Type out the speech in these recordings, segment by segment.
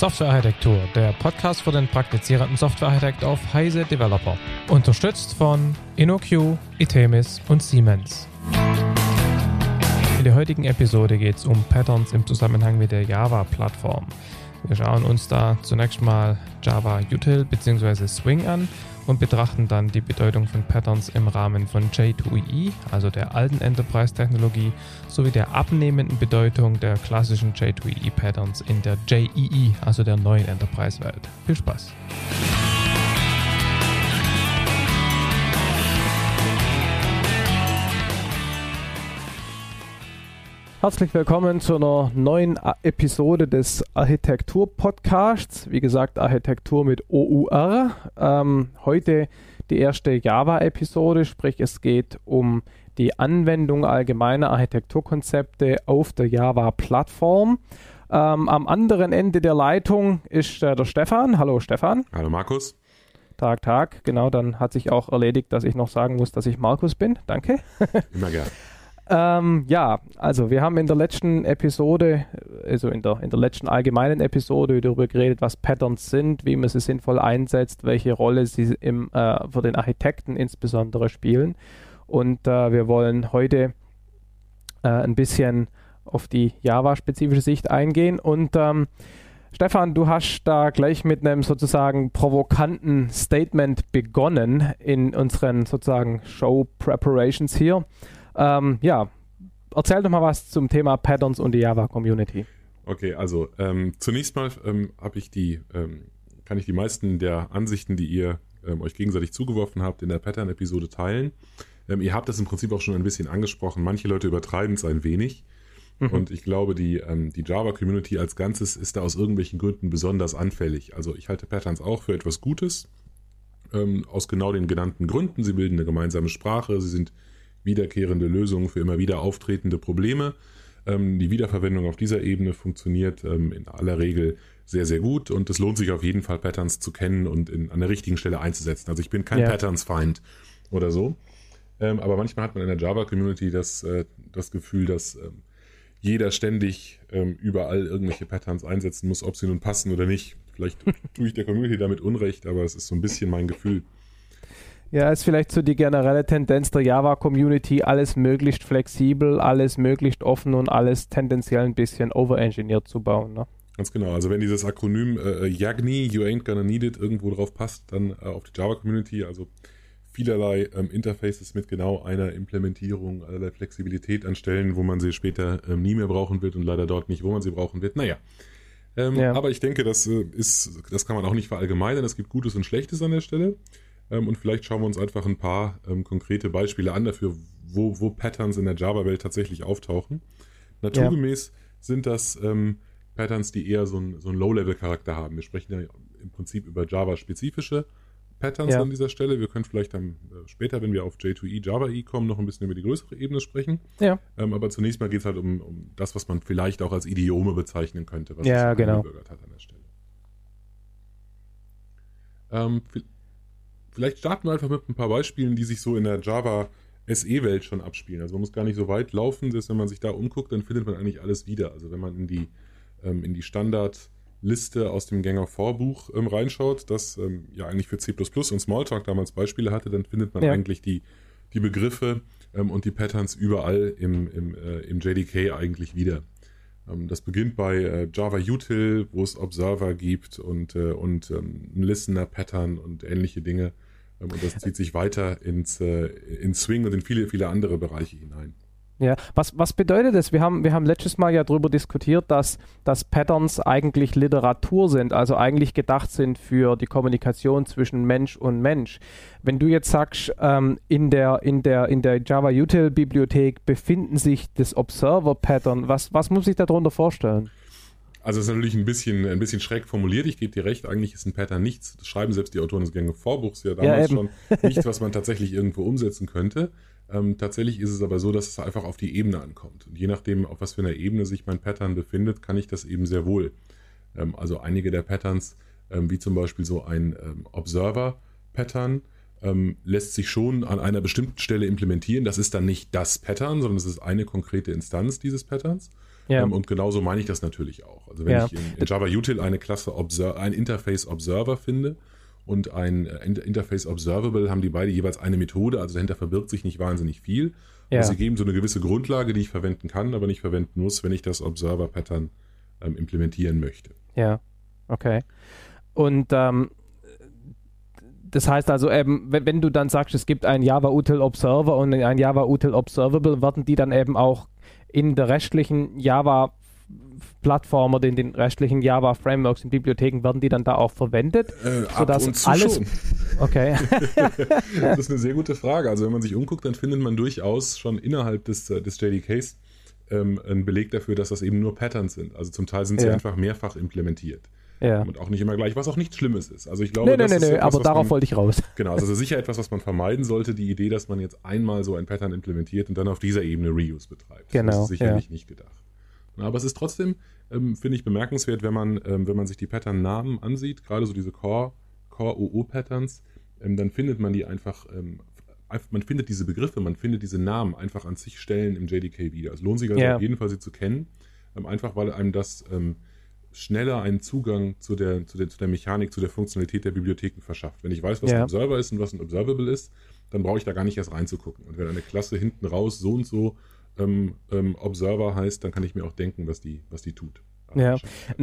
Softwarearchitektur, der Podcast für den praktizierenden Softwarearchitekt auf Heise Developer. Unterstützt von InnoQ, Itemis und Siemens. In der heutigen Episode geht es um Patterns im Zusammenhang mit der Java-Plattform. Wir schauen uns da zunächst mal Java Util bzw. Swing an und betrachten dann die Bedeutung von Patterns im Rahmen von J2EE, also der alten Enterprise-Technologie, sowie der abnehmenden Bedeutung der klassischen J2EE-Patterns in der JEE, also der neuen Enterprise-Welt. Viel Spaß! Herzlich willkommen zu einer neuen Episode des Architektur-Podcasts. Wie gesagt, Architektur mit OUR. Ähm, heute die erste Java-Episode, sprich es geht um die Anwendung allgemeiner Architekturkonzepte auf der Java-Plattform. Ähm, am anderen Ende der Leitung ist äh, der Stefan. Hallo Stefan. Hallo Markus. Tag, Tag. Genau, dann hat sich auch erledigt, dass ich noch sagen muss, dass ich Markus bin. Danke. Immer gern. Ähm, ja, also wir haben in der letzten Episode, also in der, in der letzten allgemeinen Episode darüber geredet, was Patterns sind, wie man sie sinnvoll einsetzt, welche Rolle sie im, äh, für den Architekten insbesondere spielen. Und äh, wir wollen heute äh, ein bisschen auf die Java-spezifische Sicht eingehen. Und ähm, Stefan, du hast da gleich mit einem sozusagen provokanten Statement begonnen in unseren sozusagen Show Preparations hier. Ähm, ja, erzähl doch mal was zum Thema Patterns und die Java Community. Okay, also ähm, zunächst mal ähm, habe ich die, ähm, kann ich die meisten der Ansichten, die ihr ähm, euch gegenseitig zugeworfen habt, in der Pattern-Episode teilen. Ähm, ihr habt das im Prinzip auch schon ein bisschen angesprochen. Manche Leute übertreiben es ein wenig. Mhm. Und ich glaube, die, die Java-Community als Ganzes ist da aus irgendwelchen Gründen besonders anfällig. Also ich halte Patterns auch für etwas Gutes. aus genau den genannten Gründen. Sie bilden eine gemeinsame Sprache, sie sind wiederkehrende Lösungen für immer wieder auftretende Probleme. Ähm, die Wiederverwendung auf dieser Ebene funktioniert ähm, in aller Regel sehr, sehr gut und es lohnt sich auf jeden Fall, Patterns zu kennen und in, an der richtigen Stelle einzusetzen. Also ich bin kein ja. Patterns-Feind oder so. Ähm, aber manchmal hat man in der Java-Community das, äh, das Gefühl, dass ähm, jeder ständig ähm, überall irgendwelche Patterns einsetzen muss, ob sie nun passen oder nicht. Vielleicht tue ich der Community damit Unrecht, aber es ist so ein bisschen mein Gefühl. Ja, ist vielleicht so die generelle Tendenz der Java-Community, alles möglichst flexibel, alles möglichst offen und alles tendenziell ein bisschen overengineert zu bauen. Ne? Ganz genau. Also wenn dieses Akronym äh, YAGNI, You Ain't Gonna Need It, irgendwo drauf passt, dann äh, auf die Java-Community, also vielerlei ähm, Interfaces mit genau einer Implementierung, allerlei Flexibilität an Stellen, wo man sie später ähm, nie mehr brauchen wird und leider dort nicht, wo man sie brauchen wird. Naja. Ähm, ja. Aber ich denke, das äh, ist, das kann man auch nicht verallgemeinern. Es gibt Gutes und Schlechtes an der Stelle. Ähm, und vielleicht schauen wir uns einfach ein paar ähm, konkrete Beispiele an dafür, wo, wo Patterns in der Java-Welt tatsächlich auftauchen. Naturgemäß ja. sind das ähm, Patterns, die eher so einen so Low-Level-Charakter haben. Wir sprechen ja im Prinzip über Java-spezifische Patterns ja. an dieser Stelle. Wir können vielleicht dann äh, später, wenn wir auf J2E, Java-E kommen, noch ein bisschen über die größere Ebene sprechen. Ja. Ähm, aber zunächst mal geht es halt um, um, das, was man vielleicht auch als Idiome bezeichnen könnte, was ja, genau. hat an der Stelle. Ähm, vielleicht starten wir einfach mit ein paar Beispielen, die sich so in der Java SE-Welt schon abspielen. Also man muss gar nicht so weit laufen, dass wenn man sich da umguckt, dann findet man eigentlich alles wieder. Also wenn man in die, ähm, in die Standardliste aus dem Gänger Vorbuch ähm, reinschaut, das ähm, ja eigentlich für C und Smalltalk damals Beispiele hatte, dann findet man ja. eigentlich die, die Begriffe ähm, und die Patterns überall im, im, äh, im JDK eigentlich wieder. Ähm, das beginnt bei äh, Java Util, wo es Observer gibt und, äh, und ähm, ein Listener-Pattern und ähnliche Dinge. Ähm, und das zieht sich weiter ins, äh, in Swing und in viele, viele andere Bereiche hinein. Ja, was, was bedeutet das? Wir haben, wir haben letztes Mal ja darüber diskutiert, dass, dass Patterns eigentlich Literatur sind, also eigentlich gedacht sind für die Kommunikation zwischen Mensch und Mensch. Wenn du jetzt sagst, ähm, in der, in der, in der Java Util Bibliothek befinden sich das Observer Pattern, was, was muss ich darunter vorstellen? Also es ist natürlich ein bisschen, ein bisschen schräg formuliert. Ich gebe dir recht, eigentlich ist ein Pattern nichts. Das schreiben selbst die Autoren des Gänge Vorbuchs ja damals ja, schon nichts, was man tatsächlich irgendwo umsetzen könnte. Ähm, tatsächlich ist es aber so, dass es einfach auf die Ebene ankommt. Und je nachdem, auf was für einer Ebene sich mein Pattern befindet, kann ich das eben sehr wohl. Ähm, also einige der Patterns, ähm, wie zum Beispiel so ein ähm, Observer-Pattern, ähm, lässt sich schon an einer bestimmten Stelle implementieren. Das ist dann nicht das Pattern, sondern es ist eine konkrete Instanz dieses Patterns. Ja. Ähm, und genauso meine ich das natürlich auch. Also wenn ja. ich in, in, Java Util eine Klasse Obser ein Interface Observer finde und ein äh, Interface Observable, haben die beide jeweils eine Methode. Also dahinter verbirgt sich nicht wahnsinnig viel. Ja. sie geben so eine gewisse Grundlage, die ich verwenden kann, aber nicht verwenden muss, wenn ich das Observer-Pattern ähm, implementieren möchte. Ja, okay. Und ähm, das heißt also eben, wenn, wenn, du dann sagst, es gibt einen Java Util Observer und ein Java Util Observable, werden die dann eben auch in der restlichen Java Plattform oder in den restlichen Java Frameworks und Bibliotheken werden die dann da auch verwendet, äh, sodass und zu alles schon. Okay. das ist eine sehr gute Frage. Also wenn man sich umguckt, dann findet man durchaus schon innerhalb des, äh, des JDKs ähm, einen Beleg dafür, dass das eben nur Patterns sind. Also zum Teil sind sie ja. einfach mehrfach implementiert. Ja. Und auch nicht immer gleich, was auch nichts Schlimmes ist. Also ich glaube, nee, nee, nee, nee, etwas, aber darauf man, wollte ich raus. Genau, also sicher etwas, was man vermeiden sollte, die Idee, dass man jetzt einmal so ein Pattern implementiert und dann auf dieser Ebene Reuse betreibt. Genau. Das ist sicherlich ja. nicht gedacht. Aber es ist trotzdem, ähm, finde ich, bemerkenswert, wenn man, ähm, wenn man sich die Pattern-Namen ansieht, gerade so diese Core, Core-OO-Patterns, ähm, dann findet man die einfach, ähm, man findet diese Begriffe, man findet diese Namen einfach an zig Stellen im JDK wieder. Es lohnt sich also ja. auf jeden Fall, sie zu kennen, ähm, einfach weil einem das ähm, schneller einen Zugang zu der, zu, der, zu der Mechanik, zu der Funktionalität der Bibliotheken verschafft. Wenn ich weiß, was ja. ein Observer ist und was ein Observable ist, dann brauche ich da gar nicht erst reinzugucken. Und wenn eine Klasse hinten raus so und so ähm, ähm, Observer heißt, dann kann ich mir auch denken, was die, was die tut. Ja,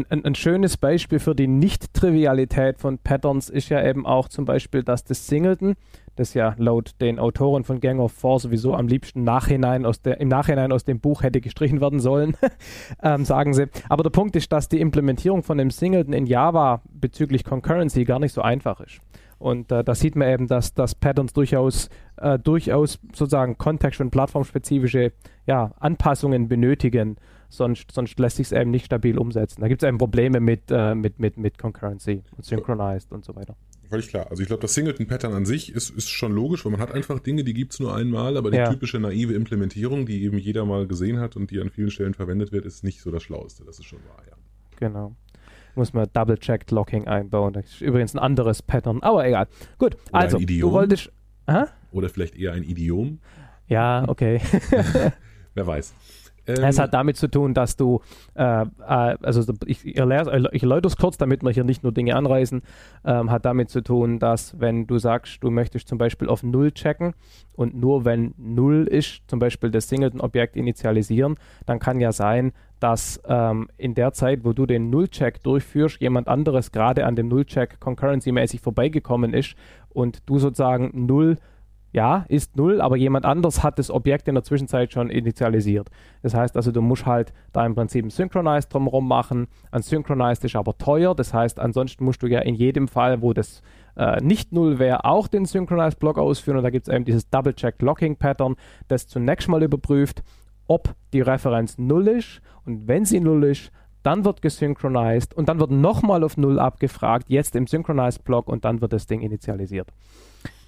ein, ein, schönes Beispiel für die Nicht-Trivialität von Patterns ist ja eben auch zum Beispiel, dass das Singleton, das ja laut den Autoren von Gang of Four sowieso am liebsten Nachhinein aus der, im Nachhinein aus dem Buch hätte gestrichen werden sollen, ähm, sagen sie. Aber der Punkt ist, dass die Implementierung von dem Singleton in Java bezüglich Concurrency gar nicht so einfach ist. Und äh, da sieht man eben, dass, dass Patterns durchaus, äh, durchaus sozusagen kontext- und plattformspezifische ja, Anpassungen benötigen sonst, sonst lässt sich es eben nicht stabil umsetzen. Da gibt es eben Probleme mit, äh, mit, mit, mit Concurrency und Synchronized und so weiter. Völlig klar. Also ich glaube, das Singleton-Pattern an sich ist, ist schon logisch, weil man hat einfach Dinge, die gibt es nur einmal, aber die ja. typische naive Implementierung, die eben jeder mal gesehen hat und die an vielen Stellen verwendet wird, ist nicht so das Schlaueste. Das ist schon wahr, ja. Genau. Muss man Double-Checked Locking einbauen. Das ist übrigens ein anderes Pattern, aber egal. Gut, Oder also, du wolltest. Hä? Oder vielleicht eher ein Idiom. Ja, okay. Wer weiß. Ähm, es hat damit zu tun, dass du, äh, äh also ich, ich, ich erläutere es kurz, damit wir hier nicht nur Dinge anreißen, ähm, hat damit zu tun, dass wenn du sagst, du möchtest zum Beispiel auf Null checken und nur wenn Null ist, zum Beispiel das Singleton-Objekt initialisieren, dann kann ja sein, dass ähm, in der Zeit, wo du den Null-Check durchführst, jemand anderes gerade an dem Null-Check concurrency-mäßig vorbeigekommen ist und du sozusagen Null ja, ist null, aber jemand anders hat das Objekt in der Zwischenzeit schon initialisiert. Das heißt also, du musst halt da im Prinzip ein Synchronized drumherum machen. Ein Synchronized ist aber teuer, das heißt, ansonsten musst du ja in jedem Fall, wo das äh, nicht null wäre, auch den Synchronized Block ausführen und da gibt es eben dieses Double-Check Locking Pattern, das zunächst mal überprüft, ob die Referenz null ist und wenn sie null ist, dann wird gesynchronized und dann wird nochmal auf Null abgefragt, jetzt im Synchronized Block und dann wird das Ding initialisiert.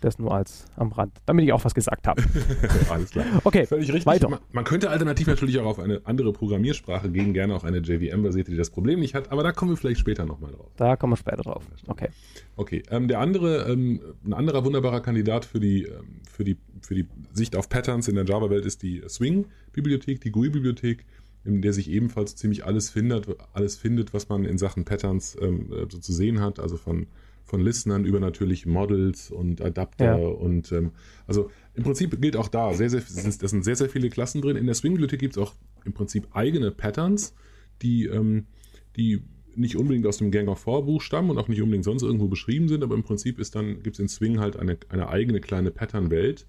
Das nur als am Rand, damit ich auch was gesagt habe. Alles klar. Okay, völlig richtig. Weiter. Man, man, könnte alternativ natürlich auch auf eine andere Programmiersprache gehen, gerne auch eine JVM-basierte, die das Problem nicht hat, aber da kommen wir vielleicht später nochmal drauf. Da kommen wir später drauf. Okay. Okay, ähm, der andere, ähm, ein anderer wunderbarer Kandidat für die, ähm, für, die, für die Sicht auf Patterns in der Java-Welt ist die Swing-Bibliothek, die GUI-Bibliothek in der sich ebenfalls ziemlich alles findet, alles findet, was man in Sachen Patterns ähm, äh, so zu sehen hat, also von von Listenern über natürlich Models und Adapter ja. und ähm, also im Prinzip gilt auch da, sehr, sehr, das sind sehr, sehr viele Klassen drin. In der Swing-Bibliothek gibt es auch im Prinzip eigene Patterns, die, ähm, die nicht unbedingt aus dem Gang of Four Buch stammen und auch nicht unbedingt sonst irgendwo beschrieben sind, aber im Prinzip ist dann, gibt es in Swing halt eine, eine eigene kleine Pattern-Welt.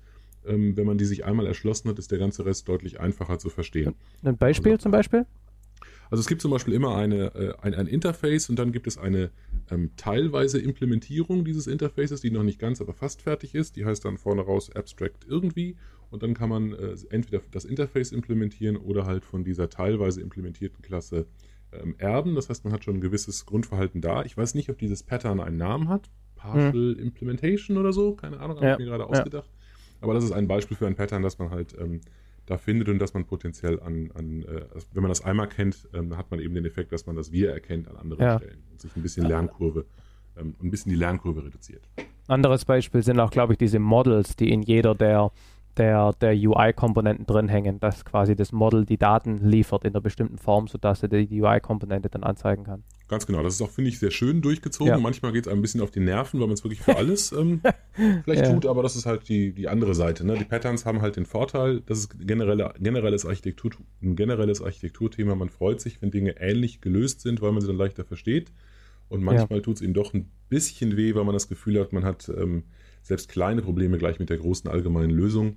Ähm, wenn man die sich einmal erschlossen hat, ist der ganze Rest deutlich einfacher zu verstehen. Ein Beispiel also, zum Beispiel? Also es gibt zum Beispiel immer eine, äh, ein, ein Interface und dann gibt es eine ähm, teilweise Implementierung dieses Interfaces, die noch nicht ganz, aber fast fertig ist. Die heißt dann vorne raus Abstract irgendwie und dann kann man äh, entweder das Interface implementieren oder halt von dieser teilweise implementierten Klasse ähm, erben. Das heißt, man hat schon ein gewisses Grundverhalten da. Ich weiß nicht, ob dieses Pattern einen Namen hat. Partial hm. Implementation oder so, keine Ahnung, habe ja. ich mir gerade ausgedacht. Aber das ist ein Beispiel für ein Pattern, das man halt ähm, da findet und dass man potenziell an, an äh, wenn man das einmal kennt, ähm, hat man eben den Effekt, dass man das Wir erkennt an anderen ja. Stellen und sich ein bisschen Lernkurve, ähm, ein bisschen die Lernkurve reduziert. Anderes Beispiel sind auch, glaube ich, diese Models, die in jeder der der, der UI-Komponenten drin hängen, dass quasi das Model die Daten liefert in einer bestimmten Form, sodass er die UI-Komponente dann anzeigen kann. Ganz genau, das ist auch, finde ich, sehr schön durchgezogen. Ja. Manchmal geht es ein bisschen auf die Nerven, weil man es wirklich für alles ähm, vielleicht ja. tut, aber das ist halt die, die andere Seite. Ne? Die Patterns haben halt den Vorteil, das ist generelle, generelles Architektur, ein generelles Architekturthema. Man freut sich, wenn Dinge ähnlich gelöst sind, weil man sie dann leichter versteht. Und manchmal ja. tut es ihm doch ein bisschen weh, weil man das Gefühl hat, man hat ähm, selbst kleine Probleme gleich mit der großen allgemeinen Lösung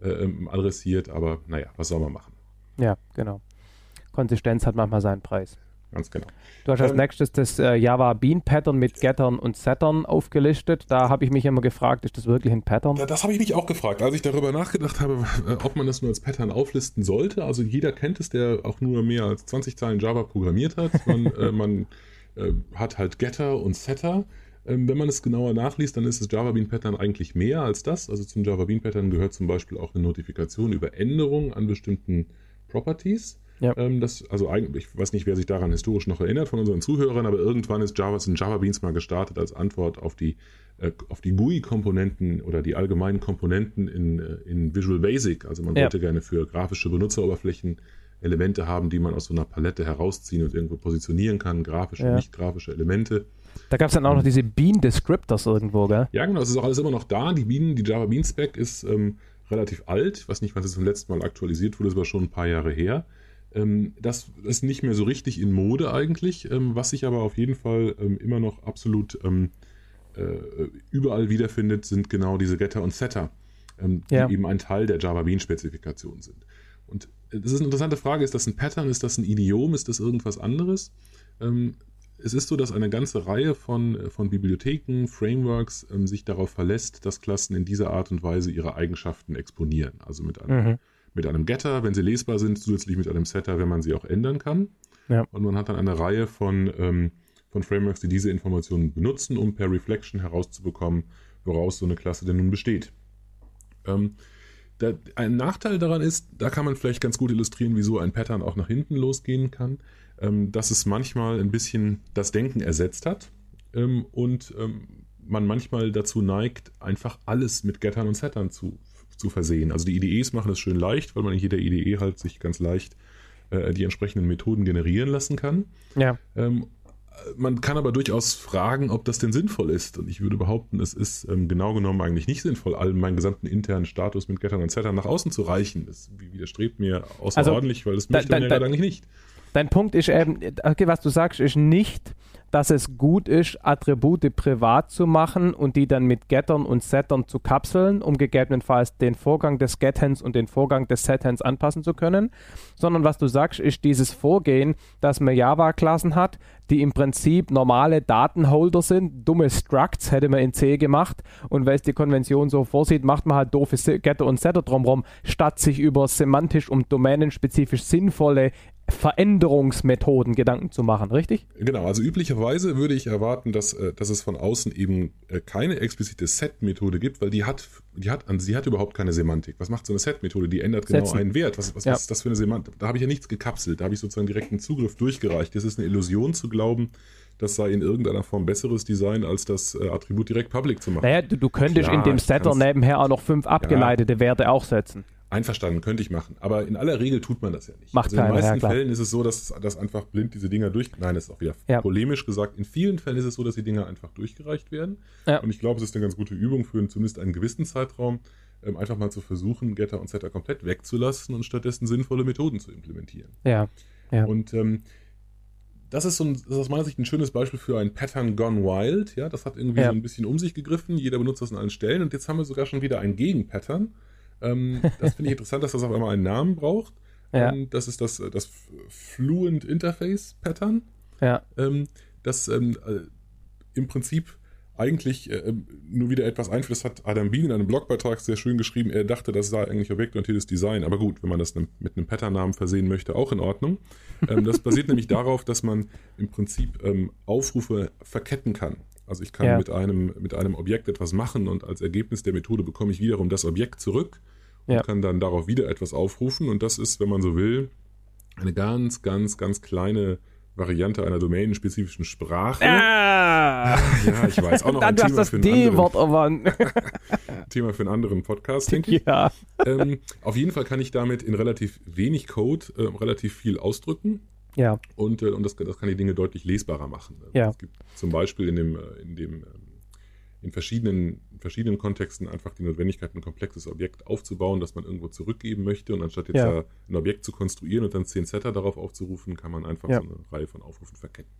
äh, ähm, adressiert. Aber naja, was soll man machen? Ja, genau. Konsistenz hat manchmal seinen Preis. Ganz genau. Du hast als ähm, nächstes das äh, Java Bean Pattern mit Gettern und Settern aufgelistet. Da habe ich mich immer gefragt, ist das wirklich ein Pattern? Ja, das habe ich mich auch gefragt, als ich darüber nachgedacht habe, äh, ob man das nur als Pattern auflisten sollte. Also jeder kennt es, der auch nur mehr als 20 Zeilen Java programmiert hat. Man, äh, man äh, hat halt Getter und Setter. Ähm, wenn man es genauer nachliest, dann ist das Java Bean Pattern eigentlich mehr als das. Also zum Java Bean Pattern gehört zum Beispiel auch eine Notifikation über Änderungen an bestimmten Properties. Ja. Ähm, das, also eigentlich, ich weiß nicht, wer sich daran historisch noch erinnert von unseren Zuhörern, aber irgendwann ist Java, sind Java Beans mal gestartet als Antwort auf die, äh, auf die GUI-Komponenten oder die allgemeinen Komponenten in, äh, in Visual Basic. Also man ja. wollte gerne für grafische Benutzeroberflächen Elemente haben, die man aus so einer Palette herausziehen und irgendwo positionieren kann, grafische, ja. nicht grafische Elemente. Da gab es dann auch noch diese Bean Descriptors irgendwo, gell? Ja, genau, das ist auch alles immer noch da. Die Bean, die Java Bean Spec ist ähm, relativ alt. Ich weiß nicht, wann sie zum letzten Mal aktualisiert wurde, das war schon ein paar Jahre her. Ähm, das ist nicht mehr so richtig in Mode eigentlich, ähm, was sich aber auf jeden Fall ähm, immer noch absolut ähm, äh, überall wiederfindet, sind genau diese Getter und Setter, ähm, die ja. eben ein Teil der Java Bean Spezifikation sind. Und das ist eine interessante Frage, ist das ein Pattern, ist das ein Idiom, ist das irgendwas anderes? Es ist so, dass eine ganze Reihe von, äh, von Bibliotheken, Frameworks ähm, sich darauf verlässt, dass Klassen in dieser Art und Weise ihre Eigenschaften exponieren. Also mit einem, mhm. mit einem Getter, wenn sie lesbar sind, zusätzlich mit einem Setter, wenn man sie auch ändern kann. Ja. Und man hat dann eine Reihe von, ähm, von Frameworks, die diese Informationen benutzen, um per Reflection herauszubekommen, woraus so eine Klasse denn nun besteht. Ähm, der, ein Nachteil daran ist, da kann man vielleicht ganz gut illustrieren, wieso ein Pattern auch nach hinten losgehen kann, dass es manchmal ein bisschen das Denken ersetzt hat ähm, und ähm, man manchmal dazu neigt, einfach alles mit Gettern und Settern zu, zu versehen. Also die IDEs machen es schön leicht, weil man in jeder IDE halt sich ganz leicht äh, die entsprechenden Methoden generieren lassen kann. Ja. Ähm, man kann aber durchaus fragen, ob das denn sinnvoll ist. Und ich würde behaupten, es ist ähm, genau genommen eigentlich nicht sinnvoll, allen meinen gesamten internen Status mit Gettern und Settern nach außen zu reichen. Das widerstrebt mir außerordentlich, also, weil das möchte da, man ja gerade eigentlich nicht. Dein Punkt ist eben, okay, was du sagst, ist nicht, dass es gut ist, Attribute privat zu machen und die dann mit Gettern und Settern zu kapseln, um gegebenenfalls den Vorgang des Gethands und den Vorgang des Sethands anpassen zu können, sondern was du sagst, ist dieses Vorgehen, dass man Java-Klassen hat, die im Prinzip normale Datenholder sind, dumme Structs hätte man in C gemacht. Und weil es die Konvention so vorsieht, macht man halt doofe Getter und Setter drumherum, statt sich über semantisch und domänenspezifisch sinnvolle Veränderungsmethoden Gedanken zu machen, richtig? Genau, also üblicherweise würde ich erwarten, dass, äh, dass es von außen eben äh, keine explizite Set-Methode gibt, weil die hat, die hat, sie hat überhaupt keine Semantik. Was macht so eine Set-Methode? Die ändert genau Setzen. einen Wert. Was, was, ja. was ist das für eine Semantik? Da habe ich ja nichts gekapselt, da habe ich sozusagen direkten Zugriff durchgereicht. Das ist eine Illusion zu glauben, das sei in irgendeiner Form besseres Design, als das äh, Attribut direkt public zu machen. Naja, du, du könntest Klar, in dem Setter nebenher auch noch fünf abgeleitete ja. Werte auch setzen. Einverstanden, könnte ich machen. Aber in aller Regel tut man das ja nicht. Macht also in den meisten ja, Fällen ist es so, dass, dass einfach blind diese Dinger durch. Nein, das ist auch wieder ja. polemisch gesagt. In vielen Fällen ist es so, dass die Dinger einfach durchgereicht werden. Ja. Und ich glaube, es ist eine ganz gute Übung für zumindest einen gewissen Zeitraum, ähm, einfach mal zu versuchen, Getter und Setter komplett wegzulassen und stattdessen sinnvolle Methoden zu implementieren. Ja. ja. Und ähm, das ist, so ein, das ist aus meiner Sicht ein schönes Beispiel für ein Pattern Gone Wild. Ja, das hat irgendwie ja. so ein bisschen um sich gegriffen. Jeder benutzt das an allen Stellen. Und jetzt haben wir sogar schon wieder ein Gegenpattern. Ähm, das finde ich interessant, dass das auf einmal einen Namen braucht. Ja. Ähm, das ist das, das Fluent Interface Pattern. Ja. Ähm, das ähm, äh, im Prinzip eigentlich äh, nur wieder etwas einführt. Das hat Adam Bean in einem Blogbeitrag sehr schön geschrieben. Er dachte, das sei eigentlich objektorientiertes Design. Aber gut, wenn man das mit einem Pattern-Namen versehen möchte, auch in Ordnung. Ähm, das basiert nämlich darauf, dass man im Prinzip ähm, Aufrufe verketten kann. Also ich kann ja. mit, einem, mit einem Objekt etwas machen und als Ergebnis der Methode bekomme ich wiederum das Objekt zurück und ja. kann dann darauf wieder etwas aufrufen. Und das ist, wenn man so will, eine ganz, ganz, ganz kleine Variante einer domänenspezifischen Sprache. Ah! Ja, ich weiß auch noch ein Thema das für, einen anderen. Thema für einen anderen Podcast, denke ich. ja. Ähm, auf jeden Fall kann ich damit in relativ wenig Code äh, relativ viel ausdrücken Ja. und, äh, und das, das kann die Dinge deutlich lesbarer machen. Ja. Es gibt zum Beispiel in dem, äh, in dem ähm, in verschiedenen, in verschiedenen Kontexten einfach die Notwendigkeit, ein komplexes Objekt aufzubauen, das man irgendwo zurückgeben möchte. Und anstatt jetzt Ja. ein Objekt zu konstruieren und dann zehn Setter darauf aufzurufen, kann man einfach Ja. so eine Reihe von Aufrufen verkennen.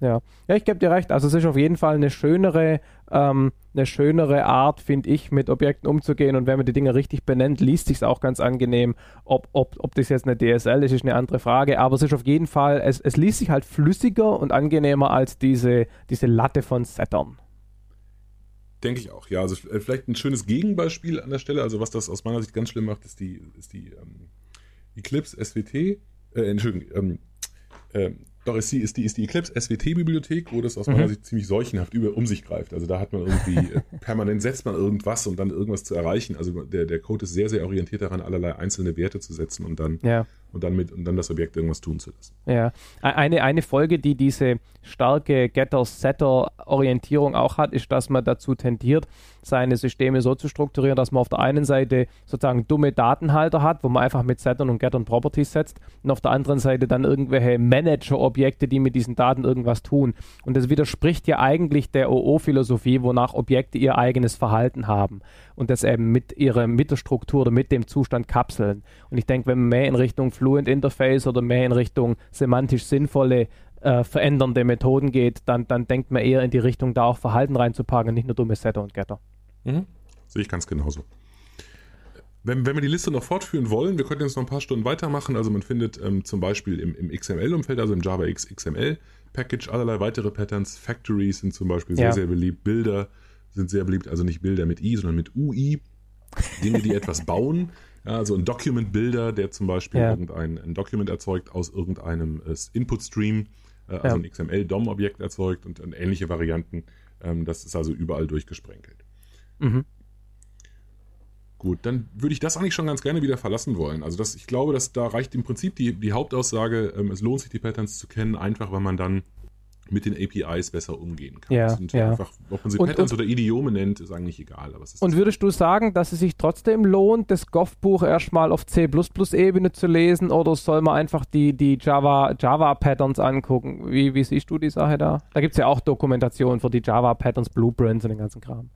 Ja, ja ich gebe dir recht. Also es ist auf jeden Fall eine schönere, ähm, eine schönere Art, finde ich, mit Objekten umzugehen. Und wenn man die Dinge richtig benennt, liest sich auch ganz angenehm. Ob, ob, ob das jetzt eine DSL ist, ist eine andere Frage. Aber es ist auf jeden Fall, es, es liest sich halt flüssiger und angenehmer als diese, diese Latte von Settern. Denke ich auch, ja. Also äh, vielleicht ein schönes Gegenbeispiel an der Stelle. Also was das aus meiner Sicht ganz schlimm macht, ist die, ist die ähm, Eclipse SWT, äh, Entschuldigung, ähm, ähm, doch ist die, ist die, ist die Eclipse SWT-Bibliothek, wo das aus meiner Mhm. Sicht ziemlich seuchenhaft über, um sich greift. Also da hat man irgendwie, äh, permanent setzt man irgendwas, um dann irgendwas zu erreichen. Also der, der Code ist sehr, sehr orientiert daran, allerlei einzelne Werte zu setzen und dann, Ja. Und dann mit, und dann das Objekt irgendwas tun zu lassen. Ja, E- eine, eine Folge, die diese starke Getter-Setter-Orientierung auch hat, ist, dass man dazu tendiert, seine Systeme so zu strukturieren, dass man auf der einen Seite sozusagen dumme Datenhalter hat, wo man einfach mit Settern und Gettern Properties setzt und auf der anderen Seite dann irgendwelche Manager-Objekte, die mit diesen Daten irgendwas tun. Und das widerspricht ja eigentlich der OO-Philosophie, wonach Objekte ihr eigenes Verhalten haben und das eben mit ihrer mit der Struktur oder mit dem Zustand kapseln. Und ich denke, wenn man mehr in Richtung Fluent Interface oder mehr in Richtung semantisch sinnvolle äh, verändernde Methoden geht, dann, dann denkt man eher in die Richtung, da auch Verhalten reinzupacken und nicht nur dumme Setter und Getter. Sehe ich ganz genauso. Wenn, wenn wir die Liste noch fortführen wollen, wir könnten jetzt noch ein paar Stunden weitermachen. Also man findet ähm, zum Beispiel im, im XML-Umfeld, also im JavaX XML-Package, allerlei weitere Patterns. Factories sind zum Beispiel sehr, Ja. sehr beliebt. Bilder sind sehr beliebt, also nicht Bilder mit I, sondern mit UI. Dinge, die etwas bauen. Also ein Document-Builder, der zum Beispiel Ja. irgendein ein Document erzeugt aus irgendeinem äh, Input-Stream, äh, also Ja. ein XML-DOM-Objekt erzeugt und, und ähnliche Varianten. Ähm, das ist also überall durchgesprenkelt. Mhm. Gut, dann würde ich das eigentlich schon ganz gerne wieder verlassen wollen. Also das, ich glaube, dass da reicht im Prinzip die, die Hauptaussage, ähm, es lohnt sich, die Patterns zu kennen, einfach weil man dann mit den APIs besser umgehen kann. Ja, sind ja. einfach, ob man sie Und- Patterns und- oder Idiome nennt, ist eigentlich egal. Aber Und würdest du sagen, dass es sich trotzdem lohnt, das Goff-Buch erstmal auf C++-Ebene zu lesen oder soll man einfach die, die Java, Java-Patterns angucken? Wie, wie siehst du die Sache da? Da gibt es ja auch Dokumentation für die Java-Patterns, Blueprints und den ganzen Kram.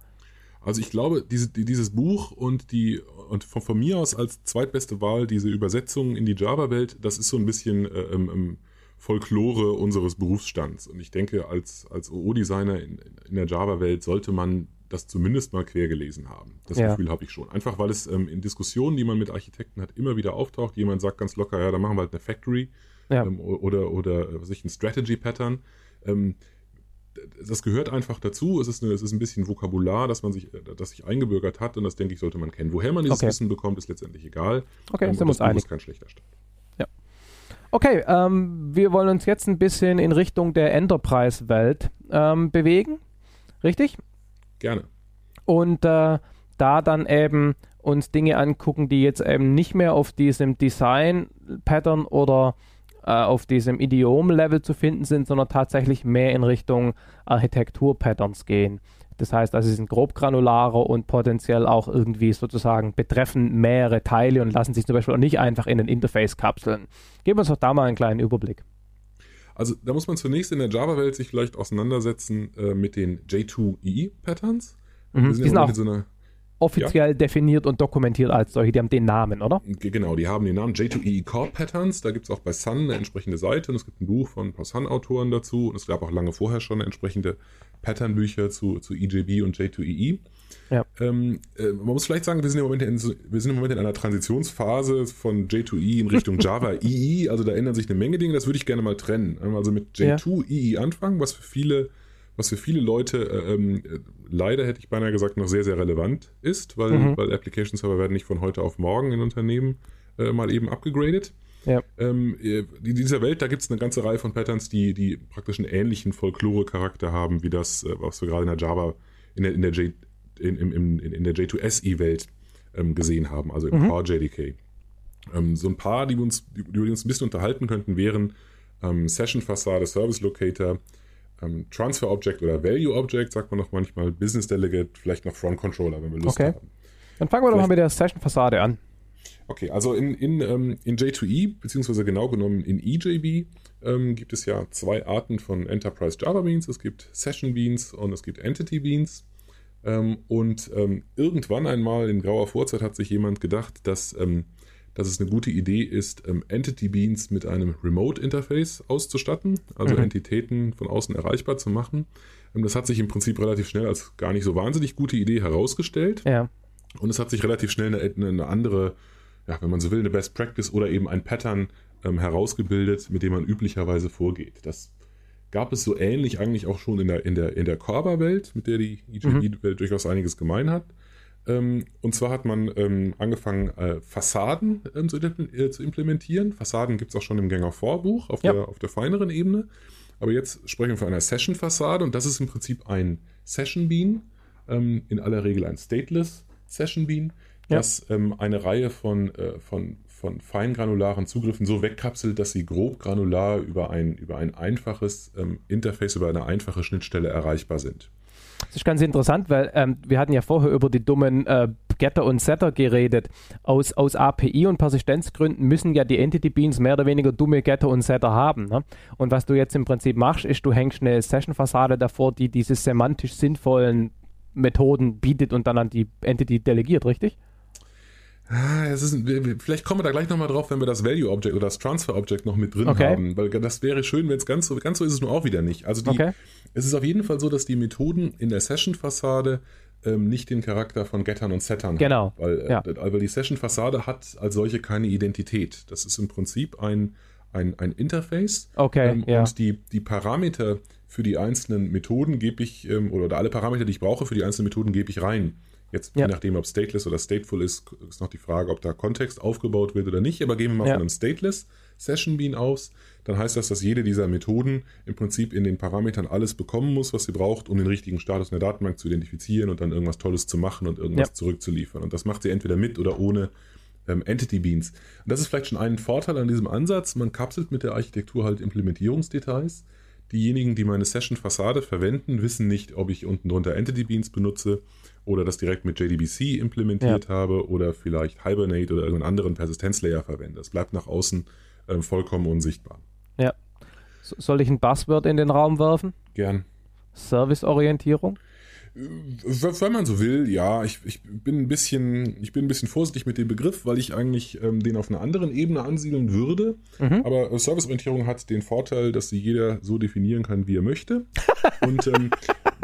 Also ich glaube, diese, die, dieses Buch und die und von, von mir aus als zweitbeste Wahl diese Übersetzung in die Java-Welt, das ist so ein bisschen äh, ähm, ähm, Folklore unseres Berufsstands. Und ich denke, als, als OO-Designer in, in der Java-Welt sollte man das zumindest mal quer gelesen haben. Das Ja. Gefühl habe ich schon. Einfach weil es ähm, in Diskussionen, die man mit Architekten hat, immer wieder auftaucht. Jemand sagt ganz locker, ja, dann machen wir halt eine Factory Ja. ähm, oder, oder äh, was ich, ein Strategy-Pattern. Ähm, das gehört einfach dazu. Es ist, eine, es ist ein bisschen Vokabular, dass man sich, äh, das sich eingebürgert hat und das denke ich, sollte man kennen. Woher man dieses Okay. Wissen bekommt, ist letztendlich egal. Okay, Ähm, sind wir uns das einig. ist kein schlechter Start. Okay, ähm, wir wollen uns jetzt ein bisschen in Richtung der Enterprise-Welt ähm, bewegen. Richtig? Gerne. und äh, da dann eben uns Dinge angucken, die jetzt eben nicht mehr auf diesem Design-Pattern oder äh, auf diesem Idiom-Level zu finden sind, sondern tatsächlich mehr in Richtung Architektur-Patterns gehen. Das heißt, also sie sind grob granularer und potenziell auch irgendwie sozusagen betreffen mehrere Teile und lassen sich zum Beispiel auch nicht einfach in ein Interface kapseln. Geben wir uns doch da mal einen kleinen Überblick. Also da muss man zunächst in der Java-Welt sich vielleicht auseinandersetzen äh, mit den J2EE-Patterns. Mhm. Wir Die ja sind auch so einer offiziell definiert und dokumentiert als solche. Die haben den Namen, oder? Ge- Genau, die haben den Namen J2EE Core Patterns. Da gibt es auch bei Sun eine entsprechende Seite und es gibt ein Buch von ein paar Sun-Autoren dazu. Und es gab auch lange vorher schon entsprechende Pattern-Bücher zu, zu EJB und J2EE. Ja. Ähm, äh, man muss vielleicht sagen, wir sind, im Moment in, wir sind im Moment in einer Transitionsphase von J2E in Richtung Java EE. Also da ändern sich eine Menge Dinge. Das würde ich gerne mal trennen. Also mit Ja. J2EE anfangen, was für viele was für viele Leute äh, ähm, äh, leider hätte ich beinahe gesagt noch sehr, sehr relevant ist, weil, Mhm. weil Application Server werden nicht von heute auf morgen in Unternehmen äh, mal eben abgegradet. Ja. Ähm, äh, in dieser Welt, da gibt es eine ganze Reihe von Patterns, die, die praktisch einen ähnlichen Folklore-Charakter haben, wie das, äh, was wir gerade in der Java, in der, in der, J, in, in, in, in der J2SE-Welt ähm, gesehen haben, also im Mhm. Core JDK. Ähm, so ein paar, die wir uns, die, über die uns ein bisschen unterhalten könnten, wären ähm, Session-Fassade, Service Locator, ähm, Transfer Object oder Value Object, sagt man noch manchmal, Business Delegate, vielleicht noch Front Controller, wenn wir Lust Okay. haben. Dann fangen wir doch mal mit der Session-Fassade an. Okay, also in, in, ähm, in J2E, beziehungsweise genau genommen in EJB, ähm, gibt es ja zwei Arten von Enterprise Java Beans. Es gibt Session Beans und es gibt Entity Beans. Ähm, und ähm, irgendwann einmal in grauer Vorzeit hat sich jemand gedacht, dass, ähm, dass es eine gute Idee ist, ähm, Entity Beans mit einem Remote Interface auszustatten, also Mhm. Entitäten von außen erreichbar zu machen. Das hat sich im Prinzip relativ schnell als gar nicht so wahnsinnig gute Idee herausgestellt. Ja. Und es hat sich relativ schnell eine, eine, andere, ja, wenn man so will, eine Best Practice oder eben ein Pattern ähm, herausgebildet, mit dem man üblicherweise vorgeht. Das gab es so ähnlich eigentlich auch schon in der, in der, in der Korba-Welt, mit der die EJB-Welt durchaus einiges gemein hat. Ähm, und zwar hat man ähm, angefangen, äh, Fassaden ähm, zu, äh, zu implementieren. Fassaden gibt es auch schon im Gänger Vorbuch auf, Ja. der, auf der feineren Ebene. Aber jetzt sprechen wir von einer Session-Fassade und das ist im Prinzip ein Session-Bean, ähm, in aller Regel ein Stateless Session Bean, Ja. das ähm, eine Reihe von, äh, von, von feingranularen Zugriffen so wegkapselt, dass sie grob granular über ein, über ein einfaches ähm, Interface, über eine einfache Schnittstelle erreichbar sind. Das ist ganz interessant, weil ähm, wir hatten ja vorher über die dummen äh, Getter und Setter geredet. Aus, aus API und Persistenzgründen müssen ja die Entity Beans mehr oder weniger dumme Getter und Setter haben. Ne? Und was du jetzt im Prinzip machst, ist, du hängst eine Session-Fassade davor, die diese semantisch sinnvollen Methoden bietet und dann an die Entity delegiert, richtig? Ah, es ist, vielleicht kommen wir da gleich nochmal drauf, wenn wir das Value Object oder das Transfer Object noch mit drin Okay. haben, weil das wäre schön, wenn es ganz so, ganz so ist es nur auch wieder nicht. Also die, Okay. es ist auf jeden Fall so, dass die Methoden in der Session-Fassade ähm, nicht den Charakter von Gettern und Settern Genau, haben. Weil, äh, ja. weil die Session-Fassade hat als solche keine Identität. Das ist im Prinzip ein, ein, ein Interface. Okay, Ähm, ja. Und die, die Parameter für die einzelnen Methoden gebe ich, ähm, oder alle Parameter, die ich brauche für die einzelnen Methoden, gebe ich rein. Jetzt, Ja. je nachdem, ob stateless oder stateful ist, ist noch die Frage, ob da Kontext aufgebaut wird oder nicht. Aber gehen wir mal Ja. von einem stateless Session Bean aus, dann heißt das, dass jede dieser Methoden im Prinzip in den Parametern alles bekommen muss, was sie braucht, um den richtigen Status in der Datenbank zu identifizieren und dann irgendwas Tolles zu machen und irgendwas Ja. zurückzuliefern. Und das macht sie entweder mit oder ohne ähm, Entity Beans. Und das ist vielleicht schon ein Vorteil an diesem Ansatz. Man kapselt mit der Architektur halt Implementierungsdetails. Diejenigen, die meine Session-Fassade verwenden, wissen nicht, ob ich unten drunter Entity Beans benutze oder das direkt mit JDBC implementiert habe oder vielleicht Hibernate oder irgendeinen anderen Persistenzlayer verwende. Es bleibt nach außen ähm, vollkommen unsichtbar. ja. So- Soll ich ein Buzzword in den Raum werfen? Gern. Serviceorientierung? W- Wenn man so will, ja, ich, ich, bin ein bisschen, ich bin ein bisschen vorsichtig mit dem Begriff, weil ich eigentlich ähm, den auf einer anderen Ebene ansiedeln würde. Mhm. Aber äh, Serviceorientierung hat den Vorteil, dass sie jeder so definieren kann, wie er möchte. Und ähm,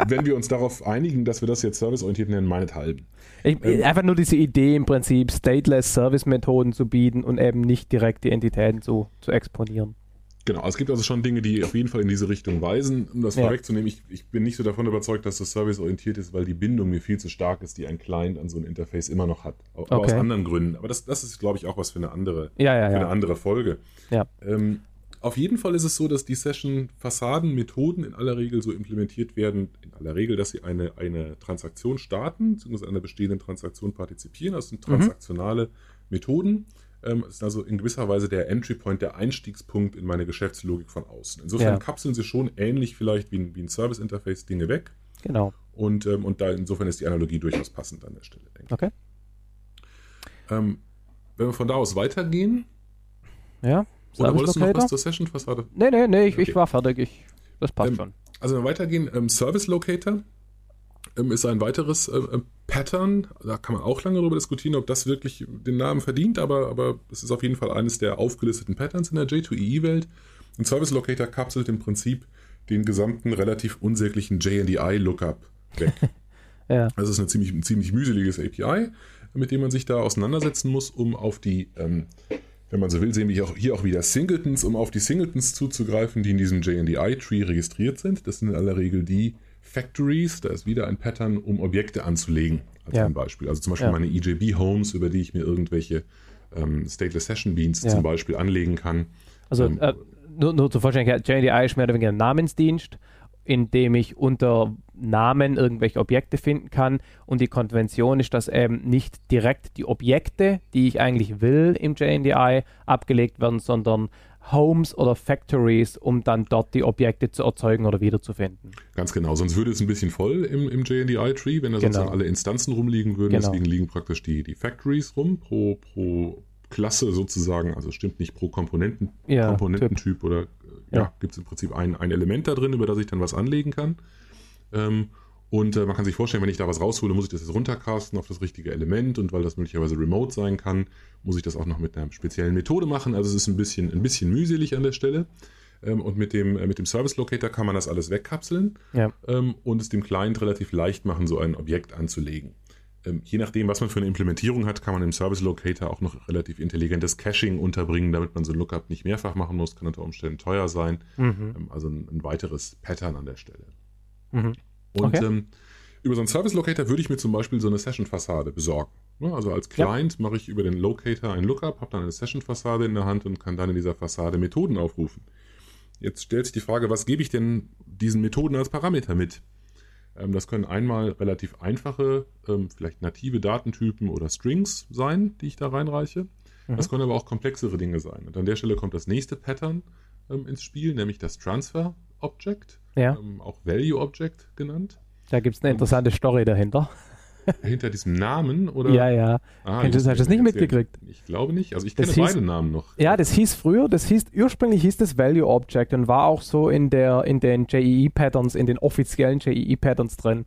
wenn wir uns darauf einigen, dass wir das jetzt serviceorientiert nennen, meinethalben. Ich, Ähm. einfach nur diese Idee im Prinzip, stateless Service-Methoden zu bieten und eben nicht direkt die Entitäten zu, zu exponieren. Genau, es gibt also schon Dinge, die auf jeden Fall in diese Richtung weisen. Um das Ja. vorwegzunehmen, ich, ich bin nicht so davon überzeugt, dass das serviceorientiert ist, weil die Bindung mir viel zu stark ist, die ein Client an so ein Interface immer noch hat. Aber aus Okay. anderen Gründen. Aber das, das ist, glaube ich, auch was für eine andere, Ja, ja, für eine andere Folge. Ähm, auf jeden Fall ist es so, dass die Session-Fassaden-Methoden in aller Regel so implementiert werden, in aller Regel, dass sie eine, eine Transaktion starten, beziehungsweise an einer bestehenden Transaktion partizipieren. Das sind transaktionale Methoden. Ähm, ist also in gewisser Weise der Entry Point, der Einstiegspunkt in meine Geschäftslogik von außen. Insofern Ja. kapseln sie schon ähnlich vielleicht wie ein, wie ein Service-Interface Dinge weg. Genau. Und, ähm, und da insofern ist die Analogie durchaus passend an der Stelle, denke ich. Okay. Ähm, wenn wir von da aus weitergehen, Ja. oder wolltest du noch Service was zur Session-Fassade Nee, nee, nee, ich, Okay. ich war fertig. Ich, das passt Ähm, schon. Also wenn wir weitergehen, ähm, Service Locator ähm, ist ein weiteres äh, äh, Pattern. Da kann man auch lange darüber diskutieren, ob das wirklich den Namen verdient, aber, aber es ist auf jeden Fall eines der aufgelisteten Patterns in der J2EE-Welt. Ein Service Locator kapselt im Prinzip den gesamten relativ unsäglichen JNDI-Lookup weg. Ja. Das ist eine ziemlich, ein ziemlich mühseliges API, mit dem man sich da auseinandersetzen muss, um auf die, ähm, wenn man so will, sehen wir hier auch, hier auch wieder Singletons, um auf die Singletons zuzugreifen, die in diesem JNDI-Tree registriert sind. Das sind in aller Regel die Factories. Da ist wieder ein Pattern, um Objekte anzulegen, als Ja. ein Beispiel. Also zum Beispiel Ja. meine EJB-Homes, über die ich mir irgendwelche ähm, Stateless Session Beans Ja. zum Beispiel anlegen kann. Also ähm, äh, nur, nur zur Vollständigkeit, JDI ist mehr oder weniger ein Namensdienst, in dem ich unter Namen irgendwelche Objekte finden kann. Und die Konvention ist, dass eben nicht direkt die Objekte, die ich eigentlich will im JNDI, abgelegt werden, sondern Homes oder Factories, um dann dort die Objekte zu erzeugen oder wiederzufinden. Ganz genau, sonst würde es ein bisschen voll im, im JNDI-Tree, wenn da genau. sozusagen alle Instanzen rumliegen würden. Genau. Deswegen liegen praktisch die, die Factories rum pro, pro Klasse sozusagen, also stimmt nicht pro Komponenten, ja, Komponententyp oder ja, ja gibt es im Prinzip ein, ein Element da drin, über das ich dann was anlegen kann. Ähm, und äh, man kann sich vorstellen, wenn ich da was raushole, muss ich das jetzt runtercasten auf das richtige Element und weil das möglicherweise remote sein kann, muss ich das auch noch mit einer speziellen Methode machen. Also es ist ein bisschen, ein bisschen mühselig an der Stelle. Ähm, und mit dem, äh, mit dem Service Locator kann man das alles wegkapseln ja. ähm, und es dem Client relativ leicht machen, so ein Objekt anzulegen. Ähm, je nachdem, was man für eine Implementierung hat, kann man im Service Locator auch noch relativ intelligentes Caching unterbringen, damit man so ein Lookup nicht mehrfach machen muss. Kann unter Umständen teuer sein. Mhm. Ähm, also ein, ein, weiteres Pattern an der Stelle. Mhm. Und okay. ähm, über so einen Service Locator würde ich mir zum Beispiel so eine Session-Fassade besorgen. Ne, also als Client ja. mache ich über den Locator ein Lookup, habe dann eine Session-Fassade in der Hand und kann dann in dieser Fassade Methoden aufrufen. Jetzt stellt sich die Frage, was gebe ich denn diesen Methoden als Parameter mit? Ähm, das können einmal relativ einfache, ähm, vielleicht native Datentypen oder Strings sein, die ich da reinreiche. Mhm. Das können aber auch komplexere Dinge sein. Und an der Stelle kommt das nächste Pattern ähm, ins Spiel, nämlich das Transfer Object, ja. auch Value Object genannt. Da gibt es eine interessante Story dahinter. Hinter diesem Namen oder? Ja, ja. Ah, Kennst du, hast das nicht mitgekriegt? Ich glaube nicht. Also ich kenne hieß, beide Namen noch. Ja, das hieß früher, das hieß, ursprünglich hieß das Value Object und war auch so in der, in den JEE-Patterns, in den offiziellen JEE-Patterns drin.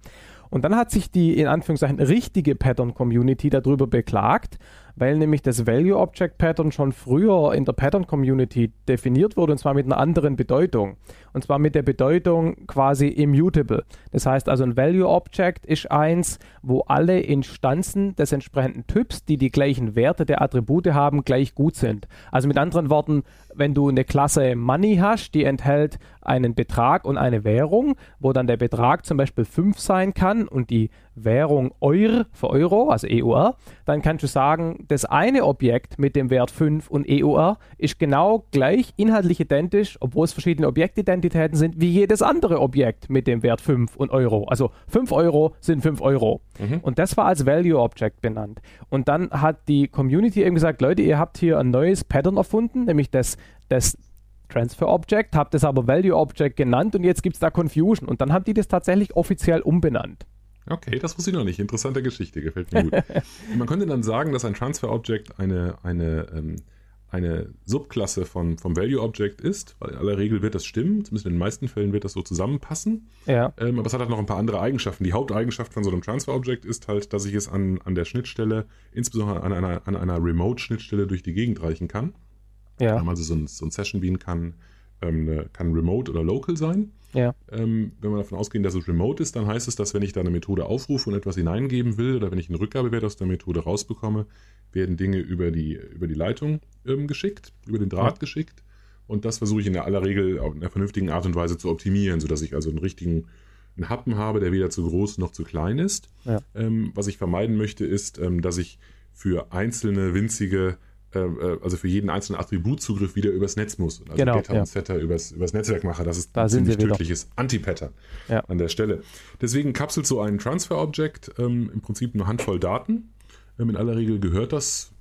Und dann hat sich die in Anführungszeichen richtige Pattern-Community darüber beklagt, weil nämlich das Value Object Pattern schon früher in der Pattern Community definiert wurde und zwar mit einer anderen Bedeutung. Und zwar mit der Bedeutung quasi immutable. Das heißt also ein Value Object ist eins, wo alle Instanzen des entsprechenden Typs, die die gleichen Werte der Attribute haben, gleich gut sind. Also mit anderen Worten, wenn du eine Klasse Money hast, die enthält einen Betrag und eine Währung, wo dann der Betrag zum Beispiel 5 sein kann und die Währung Eur für Euro, also EUR, dann kannst du sagen, das eine Objekt mit dem Wert 5 und EUR ist genau gleich inhaltlich identisch, obwohl es verschiedene Objektidentitäten sind, wie jedes andere Objekt mit dem Wert 5 und Euro. Also 5 Euro sind 5 Euro. Mhm. Und das war als Value Object benannt. Und dann hat die Community eben gesagt, Leute, ihr habt hier ein neues Pattern erfunden, nämlich das, das Transfer Object, habt es aber Value Object genannt und jetzt gibt es da Confusion. Und dann haben die das tatsächlich offiziell umbenannt. Okay, das wusste ich noch nicht. Interessante Geschichte, gefällt mir gut. Man könnte dann sagen, dass ein Transfer Object eine, eine, ähm, eine Subklasse von, vom Value Object ist, weil in aller Regel wird das stimmen, zumindest in den meisten Fällen wird das so zusammenpassen. Ja. Ähm, aber es hat halt noch ein paar andere Eigenschaften. Die Haupteigenschaft von so einem Transfer Object ist halt, dass ich es an, an der Schnittstelle, insbesondere an einer, an einer Remote-Schnittstelle durch die Gegend reichen kann. Ja. Also so ein, so ein Session Bean kann, ähm, kann remote oder local sein. Ja. Ähm, wenn wir davon ausgehen, dass es remote ist, dann heißt es, dass wenn ich da eine Methode aufrufe und etwas hineingeben will oder wenn ich einen Rückgabewert aus der Methode rausbekomme, werden Dinge über die, über die Leitung ähm, geschickt, über den Draht ja. geschickt. Und das versuche ich in aller Regel auf einer vernünftigen Art und Weise zu optimieren, sodass ich also einen richtigen einen Happen habe, der weder zu groß noch zu klein ist. Ja. Ähm, was ich vermeiden möchte, ist, ähm, dass ich für einzelne winzige also für jeden einzelnen Attributzugriff wieder übers Netz muss. Also genau, Getter ja. und Setter übers, übers Netzwerk mache. Das ist da ein ziemlich tödliches Anti-Pattern ja. an der Stelle. Deswegen kapselt so ein Transfer-Object ähm, im Prinzip eine Handvoll Daten. Ähm, in aller Regel gehört das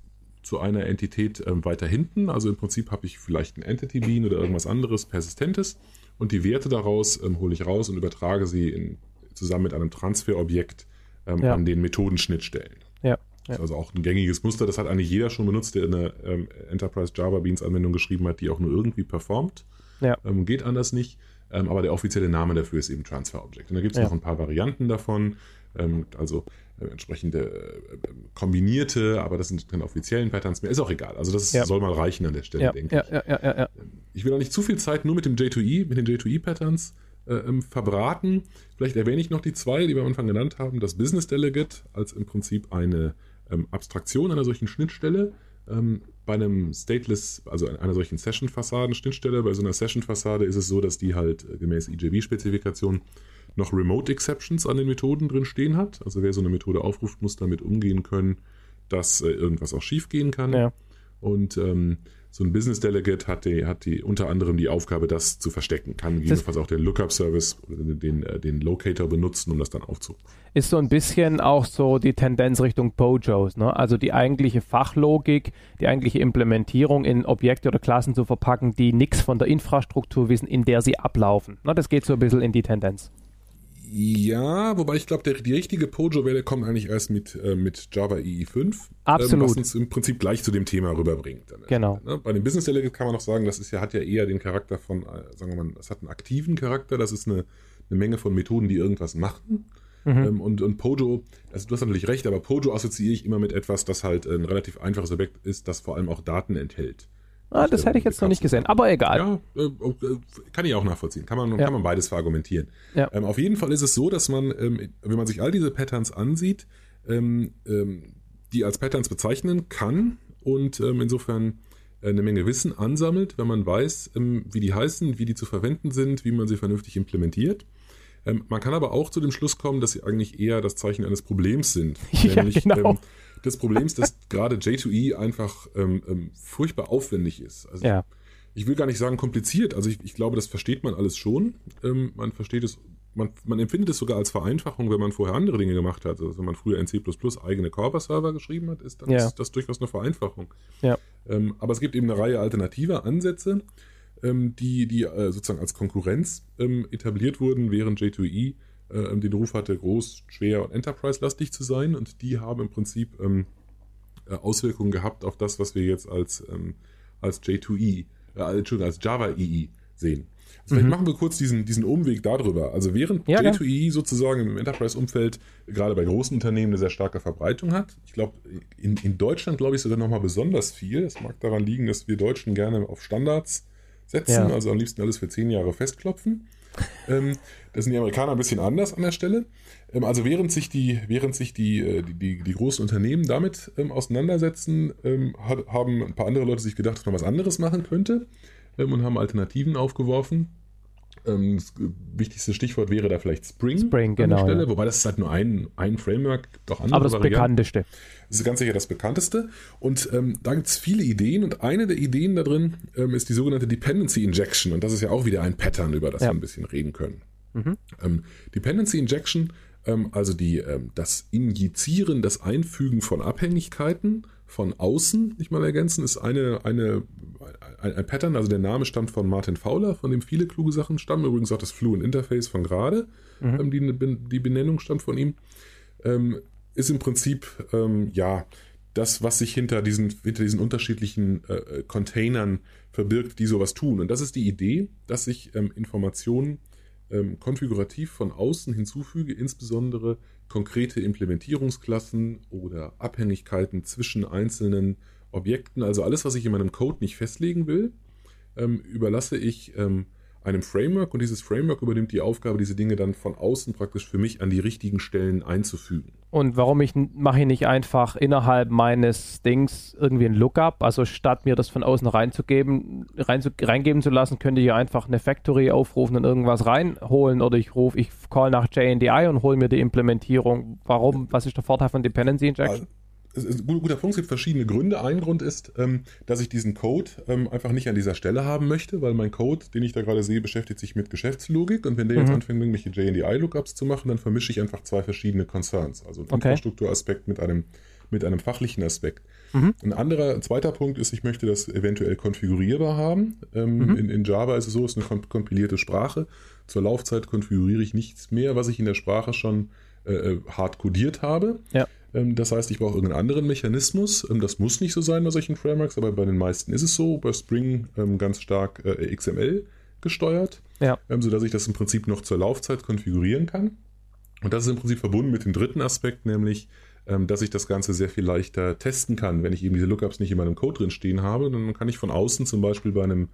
zu einer Entität ähm, weiter hinten. Also im Prinzip habe ich vielleicht ein Entity Bean oder irgendwas anderes Persistentes und die Werte daraus ähm, hole ich raus und übertrage sie in, zusammen mit einem Transferobjekt ähm, ja. an den Methodenschnittstellen. Ja. Ja. also auch ein gängiges Muster, das hat eigentlich jeder schon benutzt, der eine ähm, Enterprise Java Beans Anwendung geschrieben hat, die auch nur irgendwie performt. Ja. Ähm, geht anders nicht. Ähm, aber der offizielle Name dafür ist eben Transfer Object. Und da gibt es ja. noch ein paar Varianten davon. Ähm, also äh, entsprechende äh, kombinierte, aber das sind keine offiziellen Patterns mehr. Ist auch egal. Also das ja. soll mal reichen an der Stelle, denke ich. Ähm, ich will auch nicht zu viel Zeit nur mit dem J2E, mit den J2E-Patterns äh, ähm, verbraten. Vielleicht erwähne ich noch die zwei, die wir am Anfang genannt haben. Das Business Delegate als im Prinzip eine ähm, Abstraktion einer solchen Schnittstelle. Ähm, bei einem Stateless, also einer solchen Session-Fassaden-Schnittstelle, bei so einer Session-Fassade ist es so, dass die halt äh, gemäß EJB-Spezifikation noch Remote Exceptions an den Methoden drin stehen hat. Also wer so eine Methode aufruft, muss damit umgehen können, dass äh, irgendwas auch schief gehen kann. Ja. Und ähm, so ein Business Delegate hat, die, hat die unter anderem die Aufgabe, das zu verstecken. Kann gegebenenfalls auch den Lookup-Service oder den, äh, den Locator benutzen, um das dann aufzurufen. Ist so ein bisschen auch so die Tendenz Richtung Pojos, ne? Also die eigentliche Fachlogik, die eigentliche Implementierung in Objekte oder Klassen zu verpacken, die nichts von der Infrastruktur wissen, in der sie ablaufen. Ne? Das geht so ein bisschen in die Tendenz. Ja, wobei ich glaube, die richtige Pojo-Welle kommt eigentlich erst mit, äh, mit Java EE 5. Absolut. Ähm, was uns im Prinzip gleich zu dem Thema rüberbringt. Genau. Ne? Bei dem Business Delegate kann man noch sagen, das ist ja, hat ja eher den Charakter von, äh, sagen wir mal, das hat einen aktiven Charakter, das ist eine, eine Menge von Methoden, die irgendwas machen. Mhm. Ähm, und, und Pojo, also du hast natürlich recht, aber Pojo assoziiere ich immer mit etwas, das halt ein relativ einfaches Objekt ist, das vor allem auch Daten enthält. Ah, das hätte ich jetzt noch nicht gesehen, aber egal. Ja, äh, kann ich auch nachvollziehen. Kann man, ja. kann man beides verargumentieren. Ja. Ähm, auf jeden Fall ist es so, dass man, ähm, wenn man sich all diese Patterns ansieht, ähm, ähm die als Patterns bezeichnen kann und ähm, insofern äh, eine Menge Wissen ansammelt, wenn man weiß, ähm, wie die heißen, wie die zu verwenden sind, wie man sie vernünftig implementiert. Man kann aber auch zu dem Schluss kommen, dass sie eigentlich eher das Zeichen eines Problems sind. Ja, nämlich, genau des Problems, dass gerade J2E einfach ähm, ähm, furchtbar aufwendig ist. Also ja. ich, will gar nicht sagen kompliziert. Also ich, ich glaube, das versteht man alles schon. Ähm, man versteht es, man, man, empfindet es sogar als Vereinfachung, wenn man vorher andere Dinge gemacht hat. Also wenn man früher in C++ eigene Corpus-Server geschrieben hat, ist, dann ja. ist das durchaus eine Vereinfachung. Ja. Ähm, aber es gibt eben eine Reihe alternativer Ansätze, ähm, die, die äh, sozusagen als Konkurrenz ähm, etabliert wurden, während J2E äh, den Ruf hatte, groß, schwer und enterprise-lastig zu sein. Und die haben im Prinzip ähm, äh, Auswirkungen gehabt auf das, was wir jetzt als, ähm, als J2E, äh, Entschuldigung, als Java EE sehen. Also vielleicht mhm. machen wir kurz diesen, diesen Umweg darüber. Also während ja, J2EE ja. sozusagen im Enterprise-Umfeld gerade bei großen Unternehmen eine sehr starke Verbreitung hat, ich glaube, in, in Deutschland glaube ich sogar nochmal besonders viel. Es mag daran liegen, dass wir Deutschen gerne auf Standards setzen, ja. also am liebsten alles für zehn Jahre festklopfen. Ähm, das sind die Amerikaner ein bisschen anders an der Stelle. Ähm, also während sich die, während sich die, äh, die, die, die großen Unternehmen damit ähm, auseinandersetzen, ähm, hat, haben ein paar andere Leute sich gedacht, dass man was anderes machen könnte ähm, und haben Alternativen aufgeworfen. Ähm, das wichtigste Stichwort wäre da vielleicht Spring, Spring genau, Stelle, ja. wobei das ist halt nur ein, ein Framework, doch andere Aber das Varianten. bekannteste. Das ist ganz sicher das bekannteste. Und ähm, da gibt es viele Ideen und eine der Ideen da drin ähm, ist die sogenannte Dependency Injection. Und das ist ja auch wieder ein Pattern, über das ja. wir ein bisschen reden können. Mhm. Ähm, Dependency Injection, ähm, also die, ähm, das Injizieren, das Einfügen von Abhängigkeiten von außen, nicht mal ergänzen, ist eine, eine, ein, ein, Pattern, also der Name stammt von Martin Fowler, von dem viele kluge Sachen stammen, übrigens auch das Fluent Interface von gerade, mhm. ähm, die, die Benennung stammt von ihm, ähm, ist im Prinzip, ähm, ja, das, was sich hinter diesen, hinter diesen unterschiedlichen äh, äh, Containern verbirgt, die sowas tun. Und das ist die Idee, dass ich ähm, Informationen ähm, konfigurativ von außen hinzufüge, insbesondere konkrete Implementierungsklassen oder Abhängigkeiten zwischen einzelnen Objekten. Also alles, was ich in meinem Code nicht festlegen will, ähm, überlasse ich ähm, einem Framework und dieses Framework übernimmt die Aufgabe, diese Dinge dann von außen praktisch für mich an die richtigen Stellen einzufügen. Und warum ich mache ich nicht einfach innerhalb meines Dings irgendwie ein Lookup, also statt mir das von außen reinzugeben, rein zu, reingeben zu lassen, könnte ich ja einfach eine Factory aufrufen und irgendwas reinholen oder ich rufe, ich call nach JNDI und hole mir die Implementierung. Warum? Was ist der Vorteil von Dependency Injection? Guter Punkt, es gibt verschiedene Gründe. Ein Grund ist, ähm, dass ich diesen Code ähm, einfach nicht an dieser Stelle haben möchte, weil mein Code, den ich da gerade sehe, beschäftigt sich mit Geschäftslogik und wenn der mhm. jetzt anfängt, irgendwelche JNDI-Lookups zu machen, dann vermische ich einfach zwei verschiedene Concerns. Also einen okay. Infrastrukturaspekt mit einem, mit einem fachlichen Aspekt. Mhm. Ein anderer, ein zweiter Punkt ist, ich möchte das eventuell konfigurierbar haben. Ähm, mhm. in, in, Java ist es so, es ist eine kompilierte Sprache. Zur Laufzeit konfiguriere ich nichts mehr, was ich in der Sprache schon äh, äh hart codiert habe. Ja. Ähm, das heißt, ich brauche irgendeinen anderen Mechanismus. Ähm, das muss nicht so sein bei solchen Frameworks, aber bei den meisten ist es so. Bei Spring ähm, ganz stark äh, XML gesteuert, ja. sodass ich das im Prinzip noch zur Laufzeit konfigurieren kann. Und das ist im Prinzip verbunden mit dem dritten Aspekt, nämlich, dass ich das Ganze sehr viel leichter testen kann. Wenn ich eben diese Lookups nicht in meinem Code drin stehen habe, dann kann ich von außen zum Beispiel bei einem,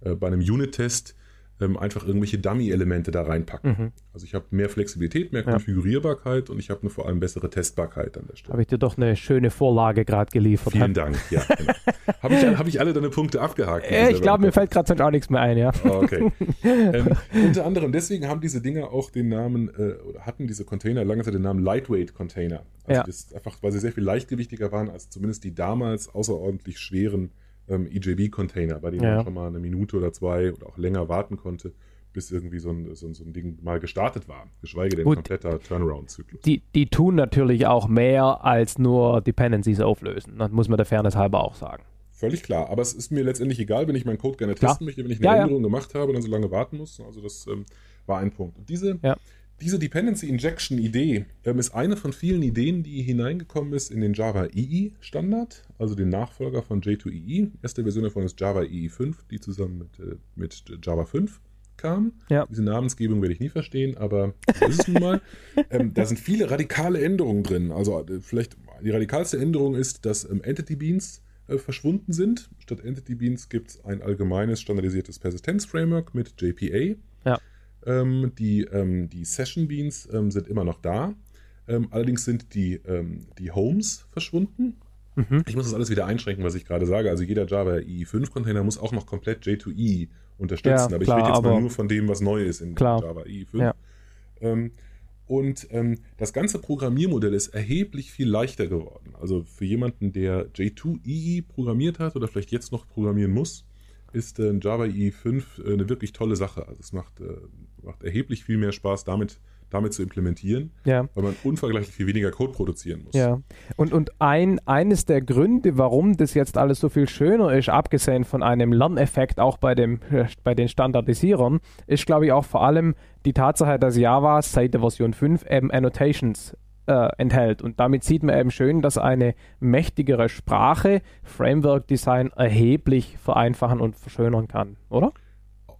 äh, bei einem Unit-Test ähm, einfach irgendwelche Dummy-Elemente da reinpacken. Mhm. Also ich habe mehr Flexibilität, mehr Konfigurierbarkeit und ich habe eine vor allem bessere Testbarkeit an der Stelle. Habe ich dir doch eine schöne Vorlage gerade geliefert. Vielen Dank, ja. Genau. habe, ich, hab ich alle deine Punkte abgehakt? Äh, ich glaube, mir fällt gerade sonst auch nichts mehr ein, ja. Okay. ähm, unter anderem deswegen haben diese Dinger auch den Namen, äh, oder hatten diese Container lange Zeit den Namen Lightweight Container. Also ja. das einfach, weil sie sehr viel leichtgewichtiger waren als zumindest die damals außerordentlich schweren ähm, EJB-Container, bei denen ja. man schon mal eine Minute oder zwei oder auch länger warten konnte, bis irgendwie so ein, so ein, so ein Ding mal gestartet war. Geschweige denn Gut, kompletter Turnaround-Zyklus. Die, die tun natürlich auch mehr als nur Dependencies auflösen. Das muss man der Fairness halber auch sagen. Völlig klar. Aber es ist mir letztendlich egal, wenn ich meinen Code gerne testen klar. möchte, wenn ich eine ja, Änderung ja. gemacht habe und dann so lange warten muss. Also das ähm, war ein Punkt. Und diese ja. Diese Dependency Injection Idee ähm, ist eine von vielen Ideen, die hineingekommen ist in den Java EE Standard, also den Nachfolger von J2EE. Erste Version davon ist Java EE 5, die zusammen mit, äh, mit Java 5 kam. Ja. Diese Namensgebung werde ich nie verstehen, aber so ist es nun mal. ähm, da sind viele radikale Änderungen drin. Also äh, vielleicht die radikalste Änderung ist, dass ähm, Entity Beans äh, verschwunden sind. Statt Entity Beans gibt es ein allgemeines standardisiertes Persistenz Framework mit JPA. Ja. Ähm, die, ähm, die Session Beans ähm, sind immer noch da. Ähm, allerdings sind die, ähm, die Homes verschwunden. Mhm. Ich muss das alles wieder einschränken, was ich gerade sage. Also jeder Java EE5-Container muss auch noch komplett J2E unterstützen. Ja, aber klar, ich rede jetzt mal nur von dem, was neu ist in klar. Java EE5. Ja. Ähm, und das ganze Programmiermodell ist erheblich viel leichter geworden. Also für jemanden, der J2EE programmiert hat oder vielleicht jetzt noch programmieren muss, ist äh, Java EE5 äh, eine wirklich tolle Sache. Also es macht, äh, macht erheblich viel mehr Spaß, damit, damit zu implementieren, ja. weil man unvergleichlich viel weniger Code produzieren muss. Ja. Und, und ein, eines der Gründe, warum das jetzt alles so viel schöner ist, abgesehen von einem Lerneffekt auch bei, dem, bei den Standardisierern, ist, glaube ich, auch vor allem die Tatsache, dass Java seit der Version 5 eben Annotations äh, enthält. Und damit sieht man eben schön, dass eine mächtigere Sprache Framework-Design erheblich vereinfachen und verschönern kann, oder?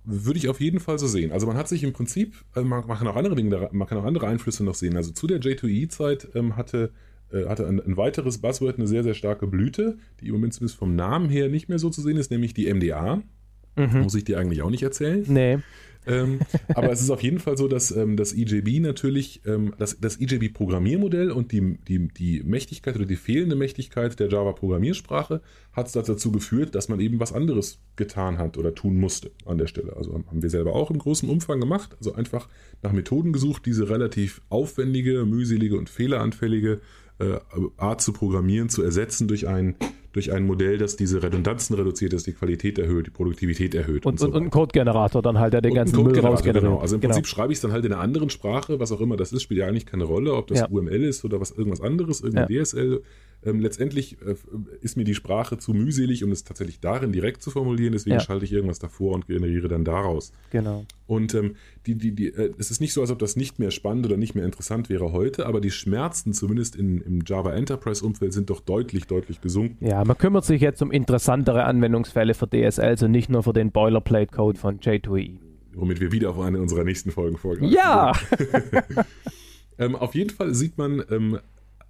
Würde ich auf jeden Fall so sehen. Also man hat sich im Prinzip, also man, man, kann auch andere Dinge, man kann auch andere Einflüsse noch sehen. Also zu der J2E-Zeit ähm, hatte, äh, hatte ein, ein, weiteres Buzzword eine sehr, sehr starke Blüte, die im Moment zumindest vom Namen her nicht mehr so zu sehen ist, nämlich die MDA. Mhm. Muss ich dir eigentlich auch nicht erzählen. Nee ähm, aber es ist auf jeden Fall so, dass ähm, das EJB natürlich, ähm, das, das EJB-Programmiermodell und die, die, die Mächtigkeit oder die fehlende Mächtigkeit der Java-Programmiersprache hat dazu geführt, dass man eben was anderes getan hat oder tun musste an der Stelle. Also haben wir selber auch im großen Umfang gemacht. Also einfach nach Methoden gesucht, diese relativ aufwendige, mühselige und fehleranfällige äh, Art zu programmieren zu ersetzen durch ein durch ein Modell, das diese Redundanzen reduziert, das die Qualität erhöht, die Produktivität erhöht. Und, und, so und ein Code-Generator dann halt, der den ganzen Müll rausgeneriert. Genau. Also im genau. Prinzip schreibe ich es dann halt in einer anderen Sprache, was auch immer das ist, spielt ja eigentlich keine Rolle, ob das ja. UML ist oder was irgendwas anderes, irgendein ja. DSL ähm, letztendlich äh, ist mir die Sprache zu mühselig, um es tatsächlich darin direkt zu formulieren. Deswegen ja. schalte ich irgendwas davor und generiere dann daraus. Genau. Und ähm, die, die, die, äh, es ist nicht so, als ob das nicht mehr spannend oder nicht mehr interessant wäre heute, aber die Schmerzen, zumindest in, im Java Enterprise-Umfeld, sind doch deutlich, deutlich gesunken. Ja, man kümmert sich jetzt um interessantere Anwendungsfälle für DSL, also nicht nur für den Boilerplate-Code von J2E. Womit wir wieder auf eine unserer nächsten Folgen vorgreifen. Ja! ähm, auf jeden Fall sieht man ähm,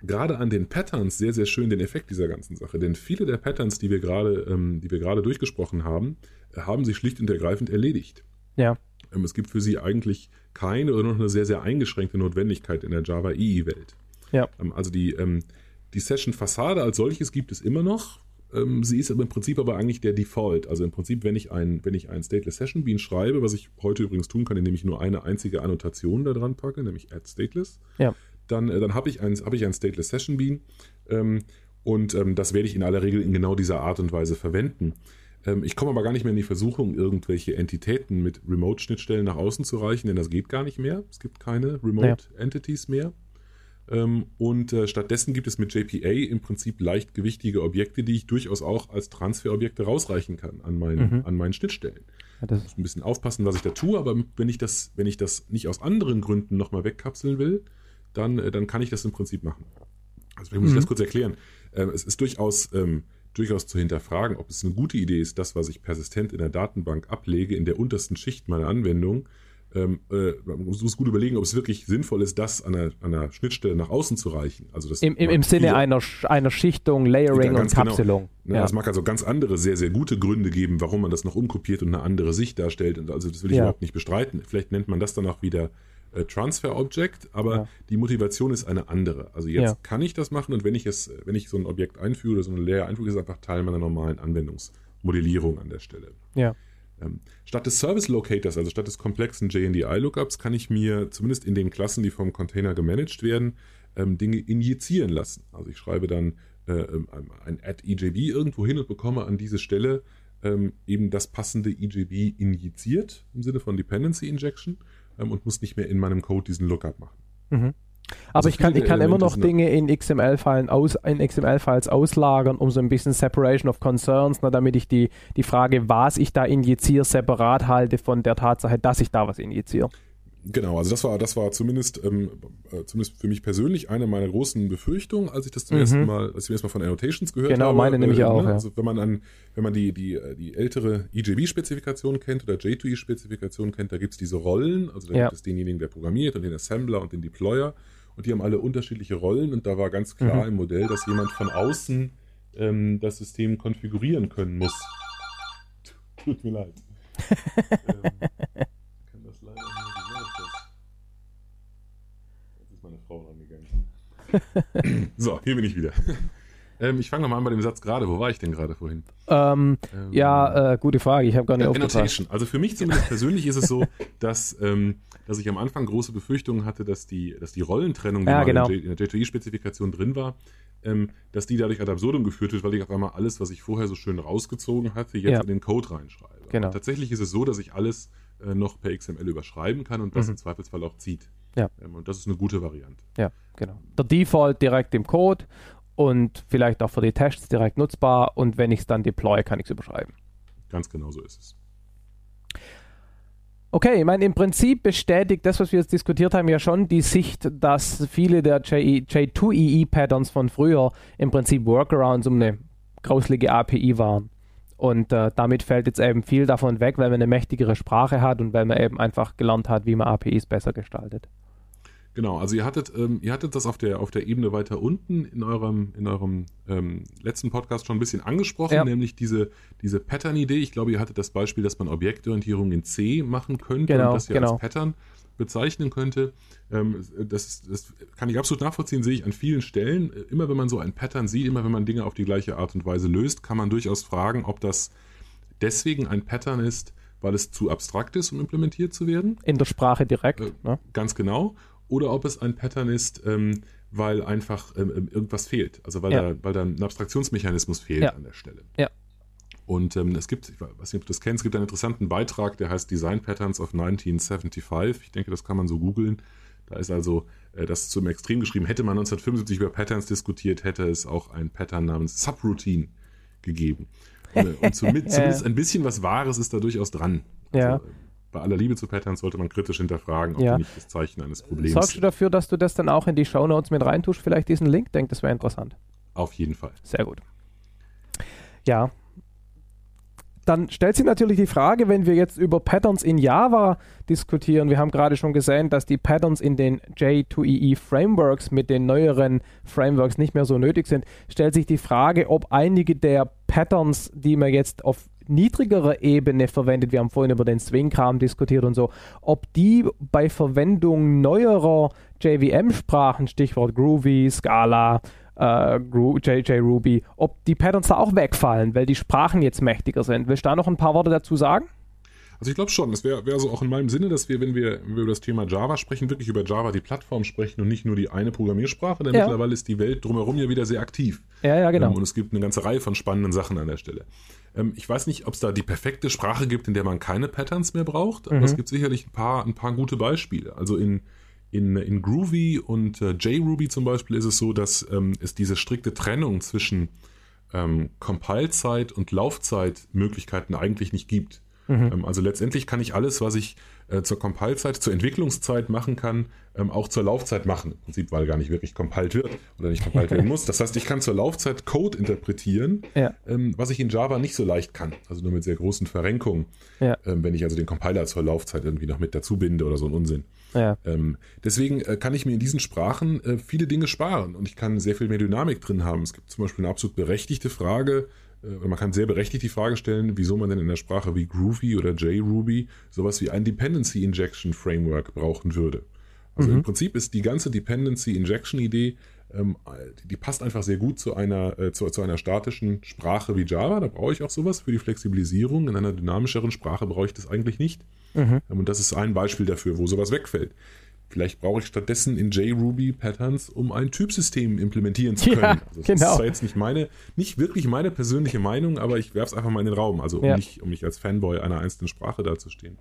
gerade an den Patterns sehr, sehr schön den Effekt dieser ganzen Sache. Denn viele der Patterns, die wir gerade, ähm, die wir gerade durchgesprochen haben, äh, haben sich schlicht und ergreifend erledigt. Ja. Ähm, es gibt für sie eigentlich keine oder noch eine sehr, sehr eingeschränkte Notwendigkeit in der Java EE-Welt. Ja. Ähm, also die, ähm, die Session-Fassade als solches gibt es immer noch. Ähm, sie ist aber im Prinzip aber eigentlich der Default. Also im Prinzip, wenn ich ein, wenn ich ein Stateless Session Bean schreibe, was ich heute übrigens tun kann, indem ich nur eine einzige Annotation da dran packe, nämlich add stateless, ja dann, äh, dann habe ich, ein, hab ich ein Stateless Session Bean ähm, und ähm, das werde ich in aller Regel in genau dieser Art und Weise verwenden. Ähm, ich komme aber gar nicht mehr in die Versuchung, irgendwelche Entitäten mit Remote-Schnittstellen nach außen zu reichen, denn das geht gar nicht mehr. Es gibt keine Remote-Entities mehr. Ähm, und äh, stattdessen gibt es mit JPA im Prinzip leichtgewichtige Objekte, die ich durchaus auch als Transferobjekte rausreichen kann an meinen, mhm. an meinen Schnittstellen. Ja, das ich muss ein bisschen aufpassen, was ich da tue, aber wenn ich das, wenn ich das nicht aus anderen Gründen nochmal wegkapseln will, dann, äh, dann kann ich das im Prinzip machen. Also ich muss mhm. das kurz erklären. Ähm, es ist durchaus, ähm, durchaus zu hinterfragen, ob es eine gute Idee ist, das, was ich persistent in der Datenbank ablege, in der untersten Schicht meiner Anwendung, ähm, äh, man muss gut überlegen, ob es wirklich sinnvoll ist, das an einer, an einer Schnittstelle nach außen zu reichen. Also das Im, im, im Sinne einer, einer Schichtung, Layering und genau. Kapselung. Genau. Ja. Es mag also ganz andere, sehr, sehr gute Gründe geben, warum man das noch umkopiert und eine andere Sicht darstellt. Also das will ich ja. überhaupt nicht bestreiten. Vielleicht nennt man das dann auch wieder äh, Transfer Object, aber ja. die Motivation ist eine andere. Also jetzt kann ich das machen und wenn ich es, wenn ich so ein Objekt einfüge oder so eine Layer einfüge, ist es einfach Teil meiner normalen Anwendungsmodellierung an der Stelle. Ja. Ähm, statt des Service Locators, also statt des komplexen JNDI-Lookups, kann ich mir zumindest in den Klassen, die vom Container gemanagt werden, ähm, Dinge injizieren lassen. Also ich schreibe dann äh, ähm, ein add EJB irgendwo hin und bekomme an diese Stelle ähm, eben das passende EJB injiziert im Sinne von Dependency Injection ähm, und muss nicht mehr in meinem Code diesen Lookup machen. Mhm. Aber also ich kann, ich kann immer noch Dinge in XML-Files aus, XML auslagern, um so ein bisschen Separation of Concerns, ne, damit ich die, die Frage, was ich da injiziere, separat halte von der Tatsache, dass ich da was injiziere. Genau, also das war, das war zumindest, ähm, äh, zumindest für mich persönlich eine meiner großen Befürchtungen, als ich das zum mhm. ersten Mal, als ich erstmal von Annotations gehört genau, habe. Genau, meine äh, nämlich auch. Ne? Ja. Also wenn man an, wenn man die, die, die ältere EJB-Spezifikation kennt oder J2E-Spezifikation kennt, da gibt es diese Rollen, also da ja. gibt es denjenigen, der programmiert und den Assembler und den Deployer und die haben alle unterschiedliche Rollen und da war ganz klar mhm. im Modell, dass jemand von außen ähm, das System konfigurieren können muss. Tut mir leid. ähm, so, hier bin ich wieder. Ähm, ich fange nochmal an bei dem Satz gerade. Wo war ich denn gerade vorhin? Ähm, ähm, ja, äh, gute Frage. Ich habe gar nicht äh, Annotation. Also für mich zumindest persönlich ist es so, dass, ähm, dass ich am Anfang große Befürchtungen hatte, dass die, dass die Rollentrennung, die ja, genau. in der J2E-Spezifikation drin war, ähm, dass die dadurch ad absurdum geführt wird, weil ich auf einmal alles, was ich vorher so schön rausgezogen hatte, jetzt ja. in den Code reinschreibe. Genau. Tatsächlich ist es so, dass ich alles äh, noch per XML überschreiben kann und das mhm. im Zweifelsfall auch zieht. Ja. Ähm, und das ist eine gute Variante. Ja, genau. Der Default direkt im Code und vielleicht auch für die Tests direkt nutzbar und wenn ich es dann deploy, kann ich es überschreiben. Ganz genau so ist es. Okay, ich meine, im Prinzip bestätigt das, was wir jetzt diskutiert haben, ja schon die Sicht, dass viele der J2EE-Patterns von früher im Prinzip Workarounds um eine grauslige API waren. Und äh, damit fällt jetzt eben viel davon weg, weil man eine mächtigere Sprache hat und weil man eben einfach gelernt hat, wie man APIs besser gestaltet. Genau, also ihr hattet, ähm, ihr hattet das auf der, auf der Ebene weiter unten in eurem, in eurem ähm, letzten Podcast schon ein bisschen angesprochen, ja. nämlich diese, diese Pattern-Idee. Ich glaube, ihr hattet das Beispiel, dass man Objektorientierung in C machen könnte genau, und das ja genau. als Pattern bezeichnen könnte. Ähm, das, das kann ich absolut nachvollziehen, sehe ich an vielen Stellen. Immer wenn man so ein Pattern sieht, immer wenn man Dinge auf die gleiche Art und Weise löst, kann man durchaus fragen, ob das deswegen ein Pattern ist, weil es zu abstrakt ist, um implementiert zu werden. In der Sprache direkt. Äh, ne? Ganz genau oder ob es ein Pattern ist, ähm, weil einfach ähm, ähm, irgendwas fehlt. Also weil, ja. da, weil da ein Abstraktionsmechanismus fehlt ja. an der Stelle. Ja. Und ähm, es gibt, ich weiß nicht, ob du das kennst, es gibt einen interessanten Beitrag, der heißt Design Patterns of 1975. Ich denke, das kann man so googeln. Da ist also äh, das zum Extrem geschrieben. Hätte man 1975 über Patterns diskutiert, hätte es auch ein Pattern namens Subroutine gegeben. Und, äh, und zumindest, zumindest ein bisschen was Wahres ist da durchaus dran. Also, ja. Bei aller Liebe zu Patterns sollte man kritisch hinterfragen, ob ja. die nicht das Zeichen eines Problems Sorgst du dafür, dass du das dann auch in die Show Notes mit reintust, vielleicht diesen Link? Denkt, das wäre interessant. Auf jeden Fall. Sehr gut. Ja. Dann stellt sich natürlich die Frage, wenn wir jetzt über Patterns in Java diskutieren, wir haben gerade schon gesehen, dass die Patterns in den J2EE Frameworks mit den neueren Frameworks nicht mehr so nötig sind, stellt sich die Frage, ob einige der Patterns, die man jetzt auf niedrigerer Ebene verwendet, wir haben vorhin über den Swing-Kram diskutiert und so, ob die bei Verwendung neuerer JVM-Sprachen, Stichwort Groovy, Scala, äh, JJ Ruby, ob die Patterns da auch wegfallen, weil die Sprachen jetzt mächtiger sind. Willst du da noch ein paar Worte dazu sagen? Also ich glaube schon, es wäre wär so auch in meinem Sinne, dass wir wenn, wir, wenn wir über das Thema Java sprechen, wirklich über Java die Plattform sprechen und nicht nur die eine Programmiersprache, denn ja. mittlerweile ist die Welt drumherum ja wieder sehr aktiv. Ja, ja, genau. Ähm, und es gibt eine ganze Reihe von spannenden Sachen an der Stelle. Ähm, ich weiß nicht, ob es da die perfekte Sprache gibt, in der man keine Patterns mehr braucht, aber mhm. es gibt sicherlich ein paar, ein paar gute Beispiele. Also in, in, in Groovy und äh, JRuby zum Beispiel ist es so, dass ähm, es diese strikte Trennung zwischen ähm, Compile-Zeit und Laufzeitmöglichkeiten eigentlich nicht gibt. Mhm. Ähm, also letztendlich kann ich alles, was ich äh, zur Compile-Zeit, zur Entwicklungszeit machen kann, ähm, auch zur Laufzeit machen. Im Prinzip, weil gar nicht wirklich compiled wird oder nicht compiled werden muss. Das heißt, ich kann zur Laufzeit Code interpretieren, ja. ähm, was ich in Java nicht so leicht kann. Also nur mit sehr großen Verrenkungen. Ja. Ähm, wenn ich also den Compiler zur Laufzeit irgendwie noch mit dazu binde oder so ein Unsinn. Ja. Ähm, deswegen äh, kann ich mir in diesen Sprachen äh, viele Dinge sparen und ich kann sehr viel mehr Dynamik drin haben. Es gibt zum Beispiel eine absolut berechtigte Frage, äh, man kann sehr berechtigt die Frage stellen, wieso man denn in der Sprache wie Groovy oder JRuby sowas wie ein Dependency Injection Framework brauchen würde. Also mhm. im Prinzip ist die ganze Dependency Injection Idee, ähm, die, die, passt einfach sehr gut zu einer, äh, zu, zu, einer statischen Sprache wie Java. Da brauche ich auch sowas für die Flexibilisierung. In einer dynamischeren Sprache brauche ich das eigentlich nicht. Mhm. Ähm, und das ist ein Beispiel dafür, wo sowas wegfällt. Vielleicht brauche ich stattdessen in JRuby Patterns, um ein Typsystem implementieren zu können. Ja, also das genau. ist zwar jetzt nicht meine, nicht wirklich meine persönliche Meinung, aber ich werfe es einfach mal in den Raum, also um, ja. nicht, um nicht als Fanboy einer einzelnen Sprache dazustehen.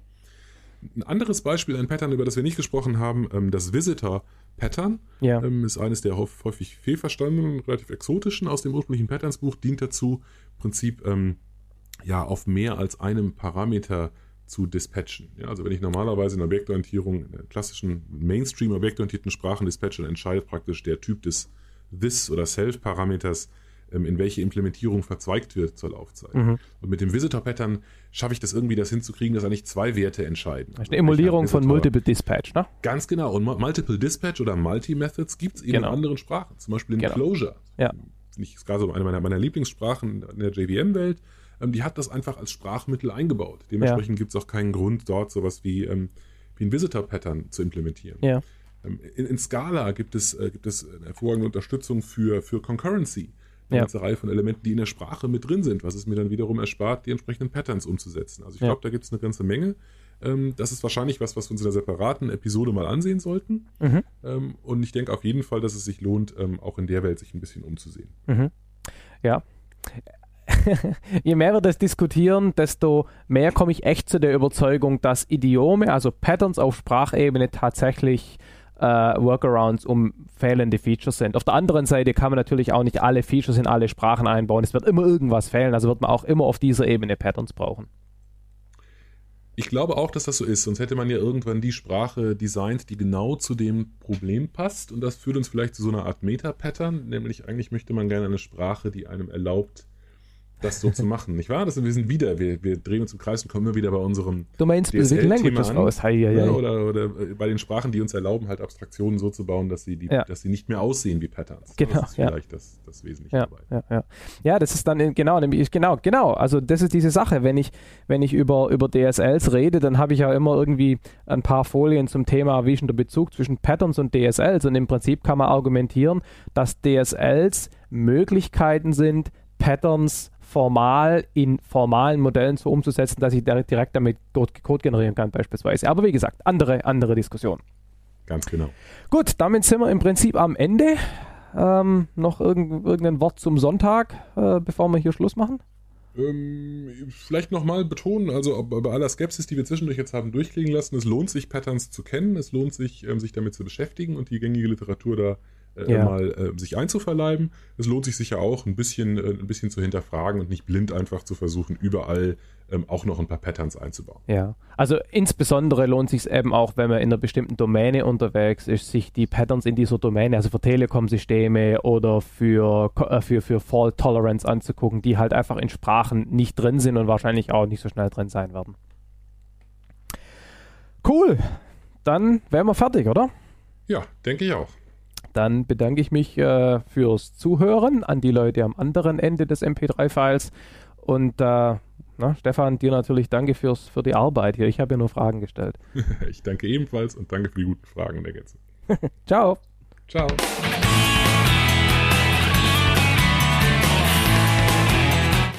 Ein anderes Beispiel, ein Pattern, über das wir nicht gesprochen haben, ähm, das Visitor-Pattern, ja. Ähm, ist eines der häufig fehlverstandenen, relativ exotischen aus dem ursprünglichen Patterns-Buch, dient dazu, im Prinzip ähm, ja, auf mehr als einem Parameter zu dispatchen. Ja, also wenn ich normalerweise in Objektorientierung, in der klassischen Mainstream-objektorientierten Sprachen dispatche, dann entscheidet praktisch der Typ des This- oder Self-Parameters, ähm, in welche Implementierung verzweigt wird zur Laufzeit. Mhm. Und mit dem Visitor-Pattern schaffe ich das irgendwie, das hinzukriegen, dass eigentlich zwei Werte entscheiden. Das ist eine Emulierung von Multiple Dispatch, ne? Ganz genau. Und Multiple Dispatch oder Multi-Methods gibt es eben genau. in anderen Sprachen. Zum Beispiel in genau. Clojure. Ja. Ich gerade so eine meiner, meiner Lieblingssprachen in der JVM-Welt ähm, die hat das einfach als Sprachmittel eingebaut. Dementsprechend ja. gibt es auch keinen Grund, dort sowas wie, ähm, wie ein Visitor-Pattern zu implementieren. Ja. Ähm, in, in, Scala gibt es, äh, gibt es eine hervorragende Unterstützung für, für Concurrency. Eine ja. ganze Reihe von Elementen, die in der Sprache mit drin sind, was es mir dann wiederum erspart, die entsprechenden Patterns umzusetzen. Also ich glaube, da gibt es eine ganze Menge. Ähm, das ist wahrscheinlich was, was wir uns in einer separaten Episode mal ansehen sollten. Mhm. Ähm, und ich denke auf jeden Fall, dass es sich lohnt, auch in der Welt sich ein bisschen umzusehen. Mhm. Ja, je mehr wir das diskutieren, desto mehr komme ich echt zu der Überzeugung, dass Idiome, also Patterns auf Sprachebene tatsächlich äh, Workarounds um fehlende Features sind. Auf der anderen Seite kann man natürlich auch nicht alle Features in alle Sprachen einbauen. Es wird immer irgendwas fehlen, also wird man auch immer auf dieser Ebene Patterns brauchen. Ich glaube auch, dass das so ist, sonst hätte man ja irgendwann die Sprache designt, die genau zu dem Problem passt. Und das führt uns vielleicht zu so einer Art Meta-Pattern, nämlich eigentlich möchte man gerne eine Sprache, die einem erlaubt, das so zu machen, nicht wahr? Das, wir sind wieder, wir, wir drehen uns im Kreis und kommen immer wieder bei unserem DSL-Thema an. Raus. Hei, hei, hei. Oder, oder bei den Sprachen, die uns erlauben, halt Abstraktionen so zu bauen, dass sie, die, ja. dass sie nicht mehr aussehen wie Patterns. Genau, das ist ja. vielleicht das, das Wesentliche ja, dabei. Ja, ja. ja, das ist dann in, genau, nämlich genau, genau. Also das ist diese Sache. Wenn ich, wenn ich über, über DSLs rede, dann habe ich ja immer irgendwie ein paar Folien zum Thema, wie ist denn der Bezug zwischen Patterns und DSLs. Und im Prinzip kann man argumentieren, dass DSLs Möglichkeiten sind, Patterns formal in formalen Modellen so umzusetzen, dass ich direkt damit Code generieren kann beispielsweise. Aber wie gesagt, andere, andere Diskussion. Ganz genau. Gut, damit sind wir im Prinzip am Ende. Ähm, noch irgend, irgendein Wort zum Sonntag, äh, bevor wir hier Schluss machen? Ähm, vielleicht nochmal betonen, also bei aller Skepsis, die wir zwischendurch jetzt haben durchklingen lassen, es lohnt sich, Patterns zu kennen, es lohnt sich, ähm, sich damit zu beschäftigen und die gängige Literatur da äh, ja. mal äh, sich einzuverleiben. Es lohnt sich sicher auch, ein bisschen, äh, ein bisschen zu hinterfragen und nicht blind einfach zu versuchen, überall ähm, auch noch ein paar Patterns einzubauen. Ja, also insbesondere lohnt sich eben auch, wenn man in einer bestimmten Domäne unterwegs ist, sich die Patterns in dieser Domäne, also für Telekom-Systeme oder für, äh, für, für Fault Tolerance anzugucken, die halt einfach in Sprachen nicht drin sind und wahrscheinlich auch nicht so schnell drin sein werden. Cool, dann wären wir fertig, oder? Ja, denke ich auch. Dann bedanke ich mich äh, fürs Zuhören an die Leute am anderen Ende des MP3-Files. Und äh, na, Stefan, dir natürlich danke fürs, für die Arbeit hier. Ich habe ja nur Fragen gestellt. ich danke ebenfalls und danke für die guten Fragen der Gänze. Ciao. Ciao.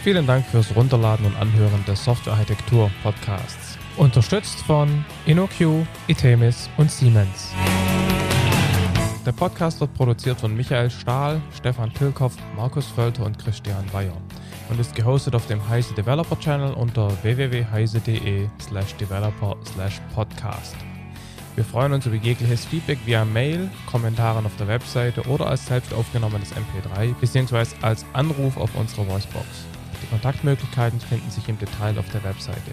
Vielen Dank fürs Runterladen und Anhören des Softwarearchitektur Podcasts. Unterstützt von InnoQ, Itemis und Siemens. Der Podcast wird produziert von Michael Stahl, Stefan Tilkoff, Markus Völter und Christian Weyer und ist gehostet auf dem Heise Developer Channel unter www.heise.de slash developer slash podcast. Wir freuen uns über jegliches Feedback via Mail, Kommentaren auf der Webseite oder als selbst aufgenommenes MP3 bzw. als Anruf auf unserer Voicebox. Die Kontaktmöglichkeiten finden sich im Detail auf der Webseite.